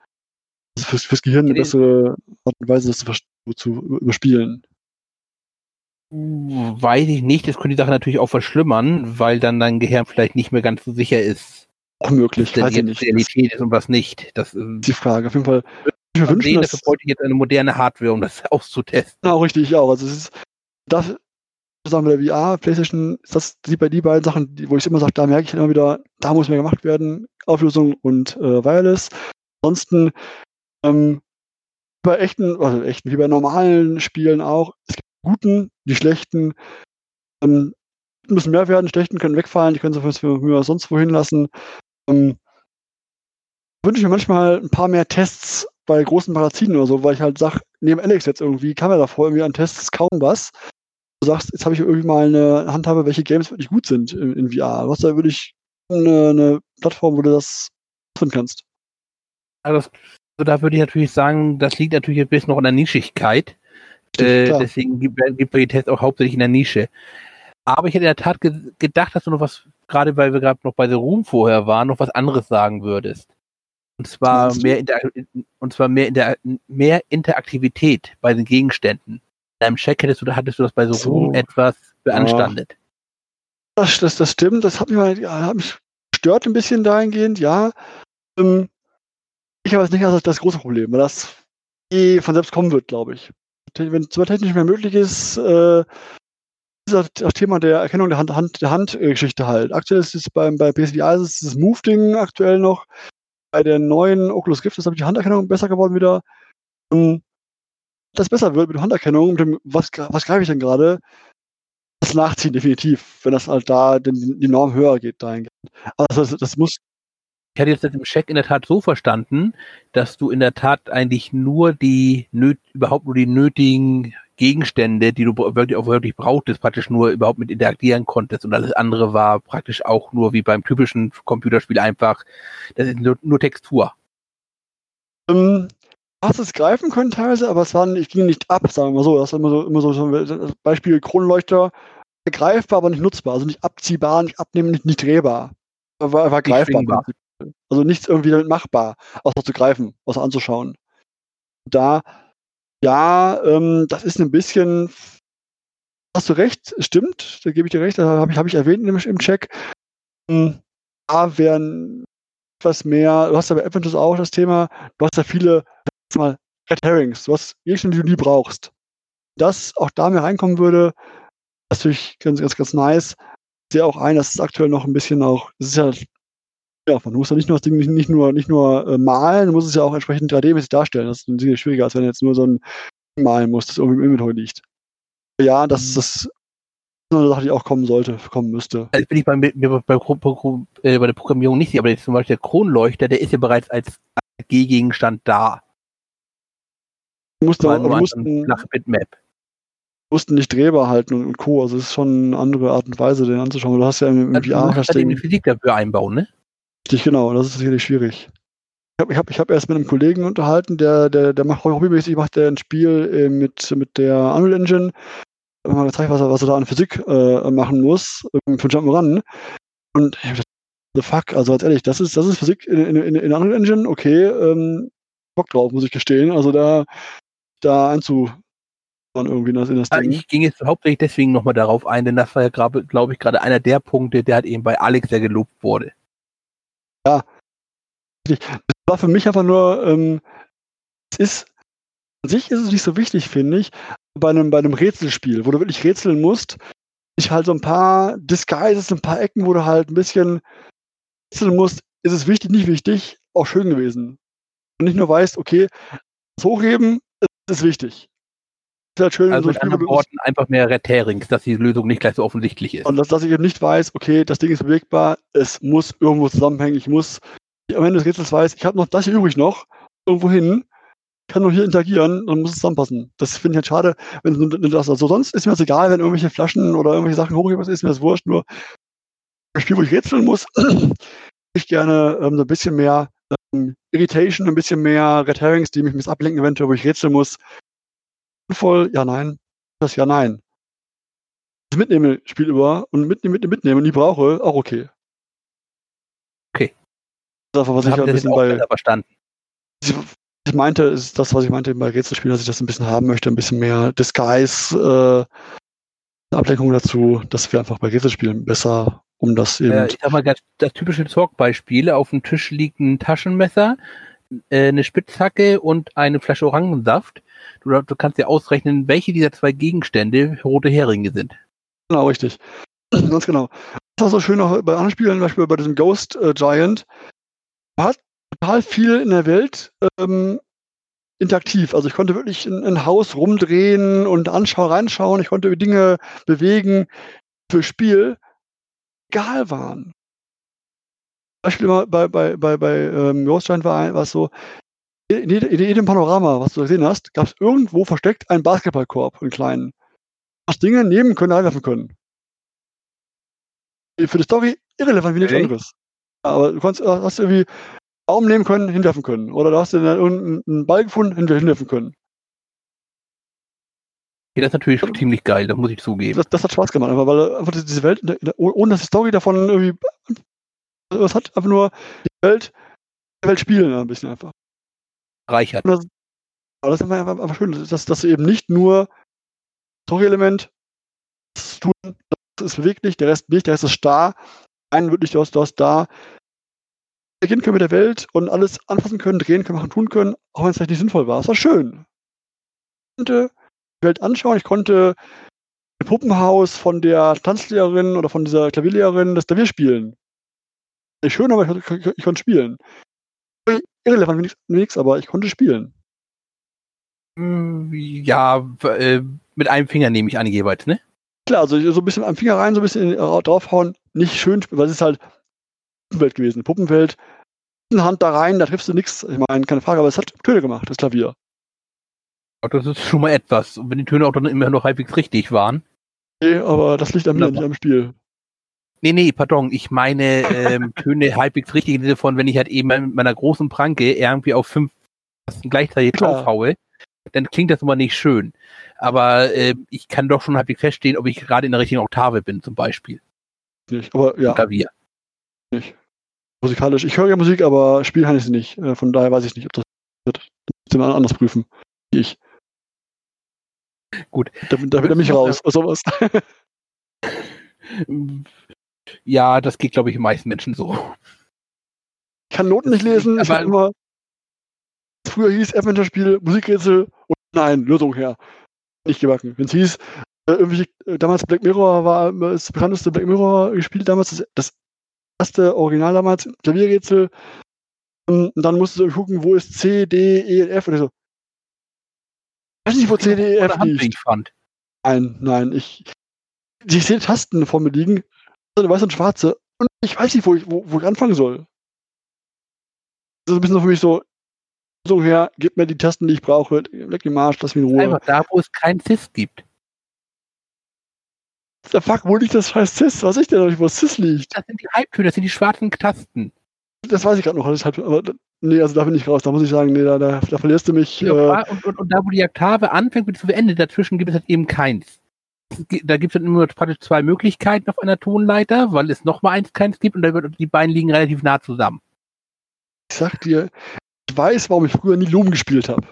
Das ist fürs, fürs Gehirn eine bessere Art und Weise, das zu, zu überspielen. Weiß ich nicht, das könnte die Sache natürlich auch verschlimmern, weil dann dein Gehirn vielleicht nicht mehr ganz so sicher ist, Auch möglich, was denn jetzt Realität ist und was nicht. Das ähm, die Frage. Auf jeden Fall. Ich mir mal wünschen, sehen, dass, dafür bräuchte ich jetzt eine moderne Hardware, um das auszutesten. Genau, richtig, ja. Also es ist das sagen wir der VR, PlayStation, ist das die bei die beiden Sachen, die, wo ich immer sage, da merke ich immer wieder, da muss mehr gemacht werden, Auflösung und äh, Wireless. Ansonsten ähm, bei echten, also echten, wie bei normalen Spielen auch, es gibt guten, die schlechten, ähm, müssen mehr werden, die schlechten können wegfallen, die können sie für mir sonst wohin lassen. Ähm, wünsche ich mir manchmal ein paar mehr Tests bei großen Magazinen oder so, weil ich halt sage, neben Alex jetzt irgendwie kam ja davor irgendwie an Tests kaum was. Du sagst, jetzt habe ich irgendwie mal eine Handhabe, welche Games wirklich gut sind in, in VR. Was da würde ich eine, eine Plattform, wo du das finden kannst. Also da würde ich natürlich sagen, das liegt natürlich ein bisschen noch in der Nischigkeit. Äh, deswegen gibt, gibt die Tests auch hauptsächlich in der Nische. Aber ich hätte in der Tat ge gedacht, dass du noch was, gerade weil wir gerade noch bei The Room vorher waren, noch was anderes sagen würdest. Und zwar mehr, Inter und zwar mehr, Inter mehr Interaktivität bei den Gegenständen. In deinem Check hättest du, hattest du das bei The so. Room etwas beanstandet. Ja. Das, das, das stimmt, das hat mich, mal, ja, hat mich stört ein bisschen dahingehend, ja. Ähm, ich habe es nicht als das große Problem, weil das eh von selbst kommen wird, glaube ich. Wenn es technisch mehr möglich ist, äh, ist das Thema der Erkennung der Hand, Hand der Handgeschichte halt. Aktuell ist es beim, bei PSVR ist das Move-Ding aktuell noch. Bei der neuen Oculus Rift ist die Handerkennung besser geworden wieder. Um, das besser wird mit der Handerkennung, mit dem, was, was greife ich denn gerade? Das Nachziehen definitiv, wenn das halt da den, die Norm höher geht dahingehend. Also das, das muss ich hatte jetzt im Check in der Tat so verstanden, dass du in der Tat eigentlich nur die überhaupt nur die nötigen Gegenstände, die du wirklich auch wirklich brauchtest, praktisch nur überhaupt mit interagieren konntest und alles andere war praktisch auch nur wie beim typischen Computerspiel einfach, das ist nur, nur Textur. Ähm, hast es greifen können teilweise, aber es war, ich ging nicht ab, sagen wir mal so. Das ist immer so, immer so, so Beispiel Kronleuchter, greifbar, aber nicht nutzbar, also nicht abziehbar, nicht abnehmen, nicht, nicht drehbar. War, war greifbar. Also nichts irgendwie damit machbar, außer zu greifen, außer anzuschauen. Da ja, ähm, das ist ein bisschen hast du recht, stimmt, da gebe ich dir recht, da habe ich, hab ich erwähnt im, im Check. Hm, da wären etwas mehr, du hast ja bei Adventures auch das Thema, du hast ja viele, mal, Red Herrings, du hast Gegenstände, die du nie brauchst. Das auch da mehr reinkommen würde, das ist natürlich ganz, ganz, ganz nice. Ich sehe auch ein, dass es aktuell noch ein bisschen auch, es ist ja, ja, man muss ja nicht nur das Ding nicht, nicht nur, nicht nur äh, malen, man muss es ja auch entsprechend 3D-mäßig darstellen. Das ist ein bisschen schwieriger, als wenn jetzt nur so ein malen muss, das irgendwie im Inventory liegt. Ja, das, mhm. das eine Sache, die auch kommen sollte, kommen müsste. Also bin ich bei, bei, bei, äh, bei der Programmierung nicht, aber jetzt zum Beispiel der Kronleuchter, der ist ja bereits als G-Gegenstand da. Du musst da, nur mussten, nach Bitmap. mussten nicht drehbar halten und, und Co. Also es ist schon eine andere Art und Weise, den anzuschauen. Du hast ja im, im also VR... Du musst halt die Physik dafür einbauen, ne? Richtig, genau. Das ist natürlich schwierig habe ich hab, ich hab erst mit einem Kollegen unterhalten, der, der, der macht hobbymäßig macht der ein Spiel äh, mit, mit der Unreal Engine. Ich mal gezeigt, was er, was er da an Physik äh, machen muss ähm, für Jump'n'Run. Und ich hab gedacht, the fuck, also ganz ehrlich, das ist, das ist Physik in, in, in, in Unreal Engine, okay, ähm, Bock drauf, muss ich gestehen. Also da, da einzu, irgendwie in das, in das Ding. Ich ging jetzt hauptsächlich deswegen nochmal darauf ein, denn das war ja, glaube ich, gerade einer der Punkte, der halt eben bei Alex sehr gelobt wurde. Ja, das war für mich einfach nur, ähm, es ist, an sich ist es nicht so wichtig, finde ich, bei einem, bei einem Rätselspiel, wo du wirklich rätseln musst, ich halt so ein paar Disguises, ein paar Ecken, wo du halt ein bisschen rätseln musst, ist es wichtig, nicht wichtig, auch schön gewesen. Und nicht nur weißt, okay, das Hochheben ist wichtig. Halt schön, also so mit anderen Worten einfach mehr Red Herrings, dass die Lösung nicht gleich so offensichtlich ist. Und dass, dass ich eben nicht weiß, okay, das Ding ist bewegbar, es muss irgendwo zusammenhängen, ich muss am Ende des Rätsels weiß, ich habe noch das hier übrig noch, irgendwo hin, kann noch hier interagieren und muss es zusammenpassen. Das finde ich halt schade, wenn du das, also sonst ist mir das egal, wenn irgendwelche Flaschen oder irgendwelche Sachen hochgeben, ist mir das wurscht, nur ein Spiel, wo ich rätseln muss, ich gerne ähm, so ein bisschen mehr ähm, Irritation, ein bisschen mehr Red Herrings, die mich ablenken eventuell, wo ich rätseln muss. Sinnvoll, ja, nein. Das ja, nein. Das mitnehme Spiel über und mitnehmen, mitnehmen, mitnehmen und die brauche, auch okay. Das, was ich ein bisschen bei, verstanden. Ich meinte, ist das, was ich meinte bei Rätselspielen, dass ich das ein bisschen haben möchte, ein bisschen mehr Disguise, äh, Ablenkung dazu, dass wir einfach bei Rätselspielen besser um das eben. Äh, ich sag mal, das, das typische Talk-Beispiel, auf dem Tisch liegt ein Taschenmesser, äh, eine Spitzhacke und eine Flasche Orangensaft. Du, du kannst ja ausrechnen, welche dieser zwei Gegenstände rote Heringe sind. Genau, richtig. Ganz genau. Das war so schön auch bei anderen Spielen, zum Beispiel bei diesem Ghost äh, Giant war total viel in der Welt ähm, interaktiv. Also ich konnte wirklich ein, ein Haus rumdrehen und anschauen, reinschauen. Ich konnte Dinge bewegen für Spiel egal waren. Beispiel bei, bei, bei, bei ähm, Ghoststein war, war es so, in, in, jedem Panorama, was du gesehen hast, gab es irgendwo versteckt einen Basketballkorb, einen kleinen. Was Dinge nehmen können, einwerfen können. Für die Story irrelevant wie nichts okay. anderes. Aber du kannst, hast irgendwie Baum nehmen können, hinwerfen können. Oder du hast dann irgendeinen Ball gefunden, hinwerfen können. Ja, das ist natürlich schon ziemlich geil, das muss ich zugeben. Das, das hat Spaß gemacht, einfach, weil einfach diese Welt, ohne dass die Story davon irgendwie was hat, einfach nur die Welt, die Welt spielen ein bisschen einfach. Reichert. Das, aber das ist einfach, einfach schön, dass, dass du eben nicht nur Story-Element das ist beweglich, der Rest nicht, der Rest ist starr. Einen wirklich, du hast, du hast da beginnen können mit der Welt und alles anfassen können, drehen können, machen, tun können, auch wenn es vielleicht nicht sinnvoll war. Es war schön. Ich konnte die Welt anschauen, ich konnte ein Puppenhaus von der Tanzlehrerin oder von dieser Klavierlehrerin das Klavier spielen. Nicht schön, aber ich, ich, ich konnte spielen. Irrelevant nichts, aber ich konnte spielen. Hm, ja, äh, mit einem Finger nehme ich an jeweils, ne? Klar, also so ein bisschen am Finger rein, so ein bisschen draufhauen, nicht schön, weil es ist halt Puppenwelt gewesen. Puppenwelt, eine Hand da rein, da triffst du nichts. Ich meine, keine Frage, aber es hat Töne gemacht, das Klavier. Das ist schon mal etwas. Und wenn die Töne auch dann immer noch halbwegs richtig waren. Nee, aber das liegt mir, nicht am Spiel. Nee, nee, pardon. Ich meine ähm, Töne halbwegs richtig im Sinne von, wenn ich halt eben mit meiner großen Pranke irgendwie auf fünf gleichzeitig draufhaue, dann klingt das immer nicht schön. Aber äh, ich kann doch schon halbwegs feststehen, ob ich gerade in der richtigen Oktave bin, zum Beispiel. Nicht, aber ja. Klavier. Nicht. Musikalisch. Ich höre ja Musik, aber spielen kann ich sie nicht. Äh, von daher weiß ich nicht, ob das wird. Das muss jemand anders prüfen. Wie ich. Gut. Da, da wird er mich raus. Oder sowas. ja, das geht, glaube ich, den meisten Menschen so. Ich kann Noten nicht lesen. Ich habe immer. Früher hieß Adventure-Spiel, Musikrätsel und nein, Lösung her. Nicht gebacken. Wenn es hieß, äh, irgendwie, äh, damals Black Mirror war das bekannteste Black Mirror gespielt, damals das, das erste Original damals, Klavierrätsel. Und dann musstest du gucken, wo ist C, D, E, F und ich so. Ich weiß nicht, wo C, D, E, F liegt. Nein, nein, ich, ich sehe Tasten vor mir liegen, eine weiße und schwarze, und ich weiß nicht, wo ich, wo, wo ich anfangen soll. Das ist ein bisschen für mich so, so her, gib mir die Tasten, die ich brauche, leck den Marsch, lass mich in Ruhe. Einfach da, wo es keinen CIS gibt. Der Fuck, wo liegt das scheiß CIS? Was ich denn noch nicht, wo CIS liegt? Das sind die Halbtöne, das sind die schwarzen Tasten. Das weiß ich gerade noch, halt, aber nee, also da bin ich raus, da muss ich sagen, nee, da, da, da verlierst du mich. Ja, äh, und, und, und, da, wo die Oktave anfängt bis zu Ende, dazwischen gibt es halt eben keins. Da gibt es nur praktisch zwei Möglichkeiten auf einer Tonleiter, weil es nochmal eins keins gibt und die beiden liegen relativ nah zusammen. Ich sag dir, ich weiß, warum ich früher nie Loom gespielt habe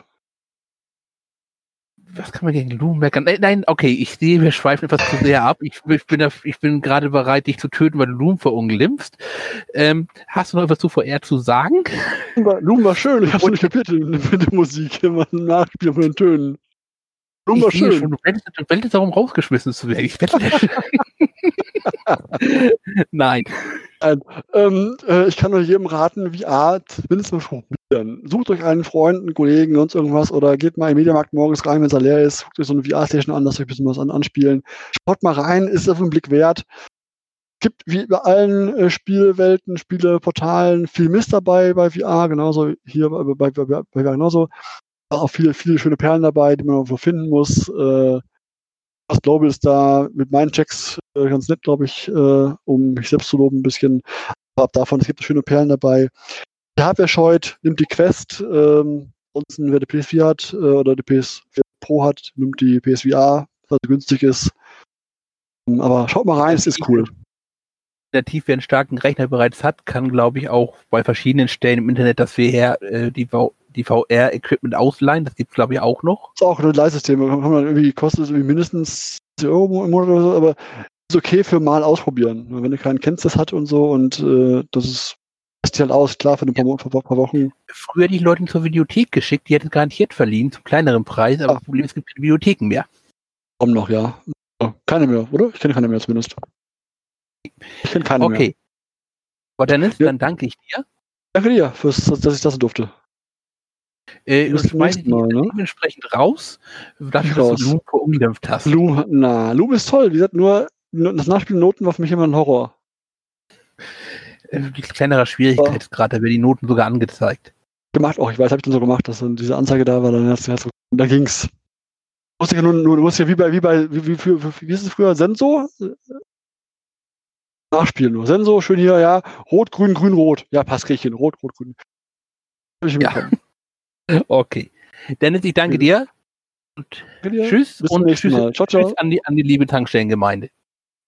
was kann man gegen Loom meckern? Nein, nein, okay, ich sehe, wir schweifen etwas zu sehr ab. Ich, ich bin, ich bin gerade bereit, dich zu töten, weil du Loom verunglimpfst. Ähm, hast du noch etwas zu VR zu sagen? Loom war schön, ich habe nicht kapiert mit der Musik, immer ein Nachspiel von den Tönen. Loom war schön. Schon, du wendest darum, rausgeschmissen zu werden. Ich wette Nein. Nein. Ähm, äh, ich kann nur jedem raten, VR mindestens mal probieren. Sucht euch einen Freund, einen Kollegen, sonst irgendwas oder geht mal im Mediamarkt morgens rein, wenn es leer ist, guckt euch so eine VR-Station an, lasst euch ein bisschen was an, anspielen. Schaut mal rein, ist auf den Blick wert. Gibt wie bei allen äh, Spielwelten, Spieleportalen viel Mist dabei bei VR, genauso hier bei, bei, bei, bei VR genauso. Auch viele, viele schöne Perlen dabei, die man irgendwo finden muss. Äh, das Global ist da mit meinen Checks äh, ganz nett, glaube ich, äh, um mich selbst zu loben ein bisschen. Aber ab davon, es gibt schöne Perlen dabei. Die Hardware scheut, nimmt die Quest. Ähm, ansonsten, wer die PS4 hat äh, oder die PS4 Pro hat, nimmt die PSVR, was günstig ist. Ähm, aber schaut mal rein, es ist cool. Der Tief, wer einen starken Rechner bereits hat, kann, glaube ich, auch bei verschiedenen Stellen im Internet das VR, äh, die die VR-Equipment ausleihen. Das gibt es, glaube ich, auch noch. Das ist auch ein Leihsystem. Kann man irgendwie, kostet es irgendwie mindestens Euro im Monat oder so, aber ist okay für mal ausprobieren. Wenn du keinen kennst, das hat und so und äh, das ist lässt halt aus, klar, für ein paar, ja. paar, paar, Wochen. Früher die Leute zur Videothek geschickt, die hätten garantiert verliehen, zum kleineren Preis, aber ah. das Problem ist, es gibt keine Videotheken mehr. Kommen noch, ja. Keine mehr, oder? Ich kenne keine mehr zumindest. Ich kenne keine okay. mehr. Okay. Aber Dennis, ja. dann danke ich dir. Danke dir, fürs, dass ich das durfte. Äh, und schmeiße die ne? dementsprechend raus, dafür, dass raus. du Loom verunglimpft hast. Loom, na, Loom ist toll. Wie gesagt, nur das Nachspiel Noten war für mich immer ein Horror. Äh, kleinerer Schwierigkeitsgrad, da werden die Noten sogar angezeigt. Gemacht auch, ich weiß, habe ich dann so gemacht, dass dann diese Anzeige da war, dann, hast, hast, da ging's. Du musst ja nur, nur, du musst ja wie bei, wie bei, wie, wie, wie, wie ist es früher, Sensor? Nachspielen nur. Sensor, schön hier, ja, rot, grün, grün, rot. Ja, passt, krieg ich hin. Rot, rot, grün. Ja. Okay. Dennis, ich danke dir. Und tschüss Bis und tschüss. Ciao, ciao. tschüss an, die, an die liebe Tankstellengemeinde.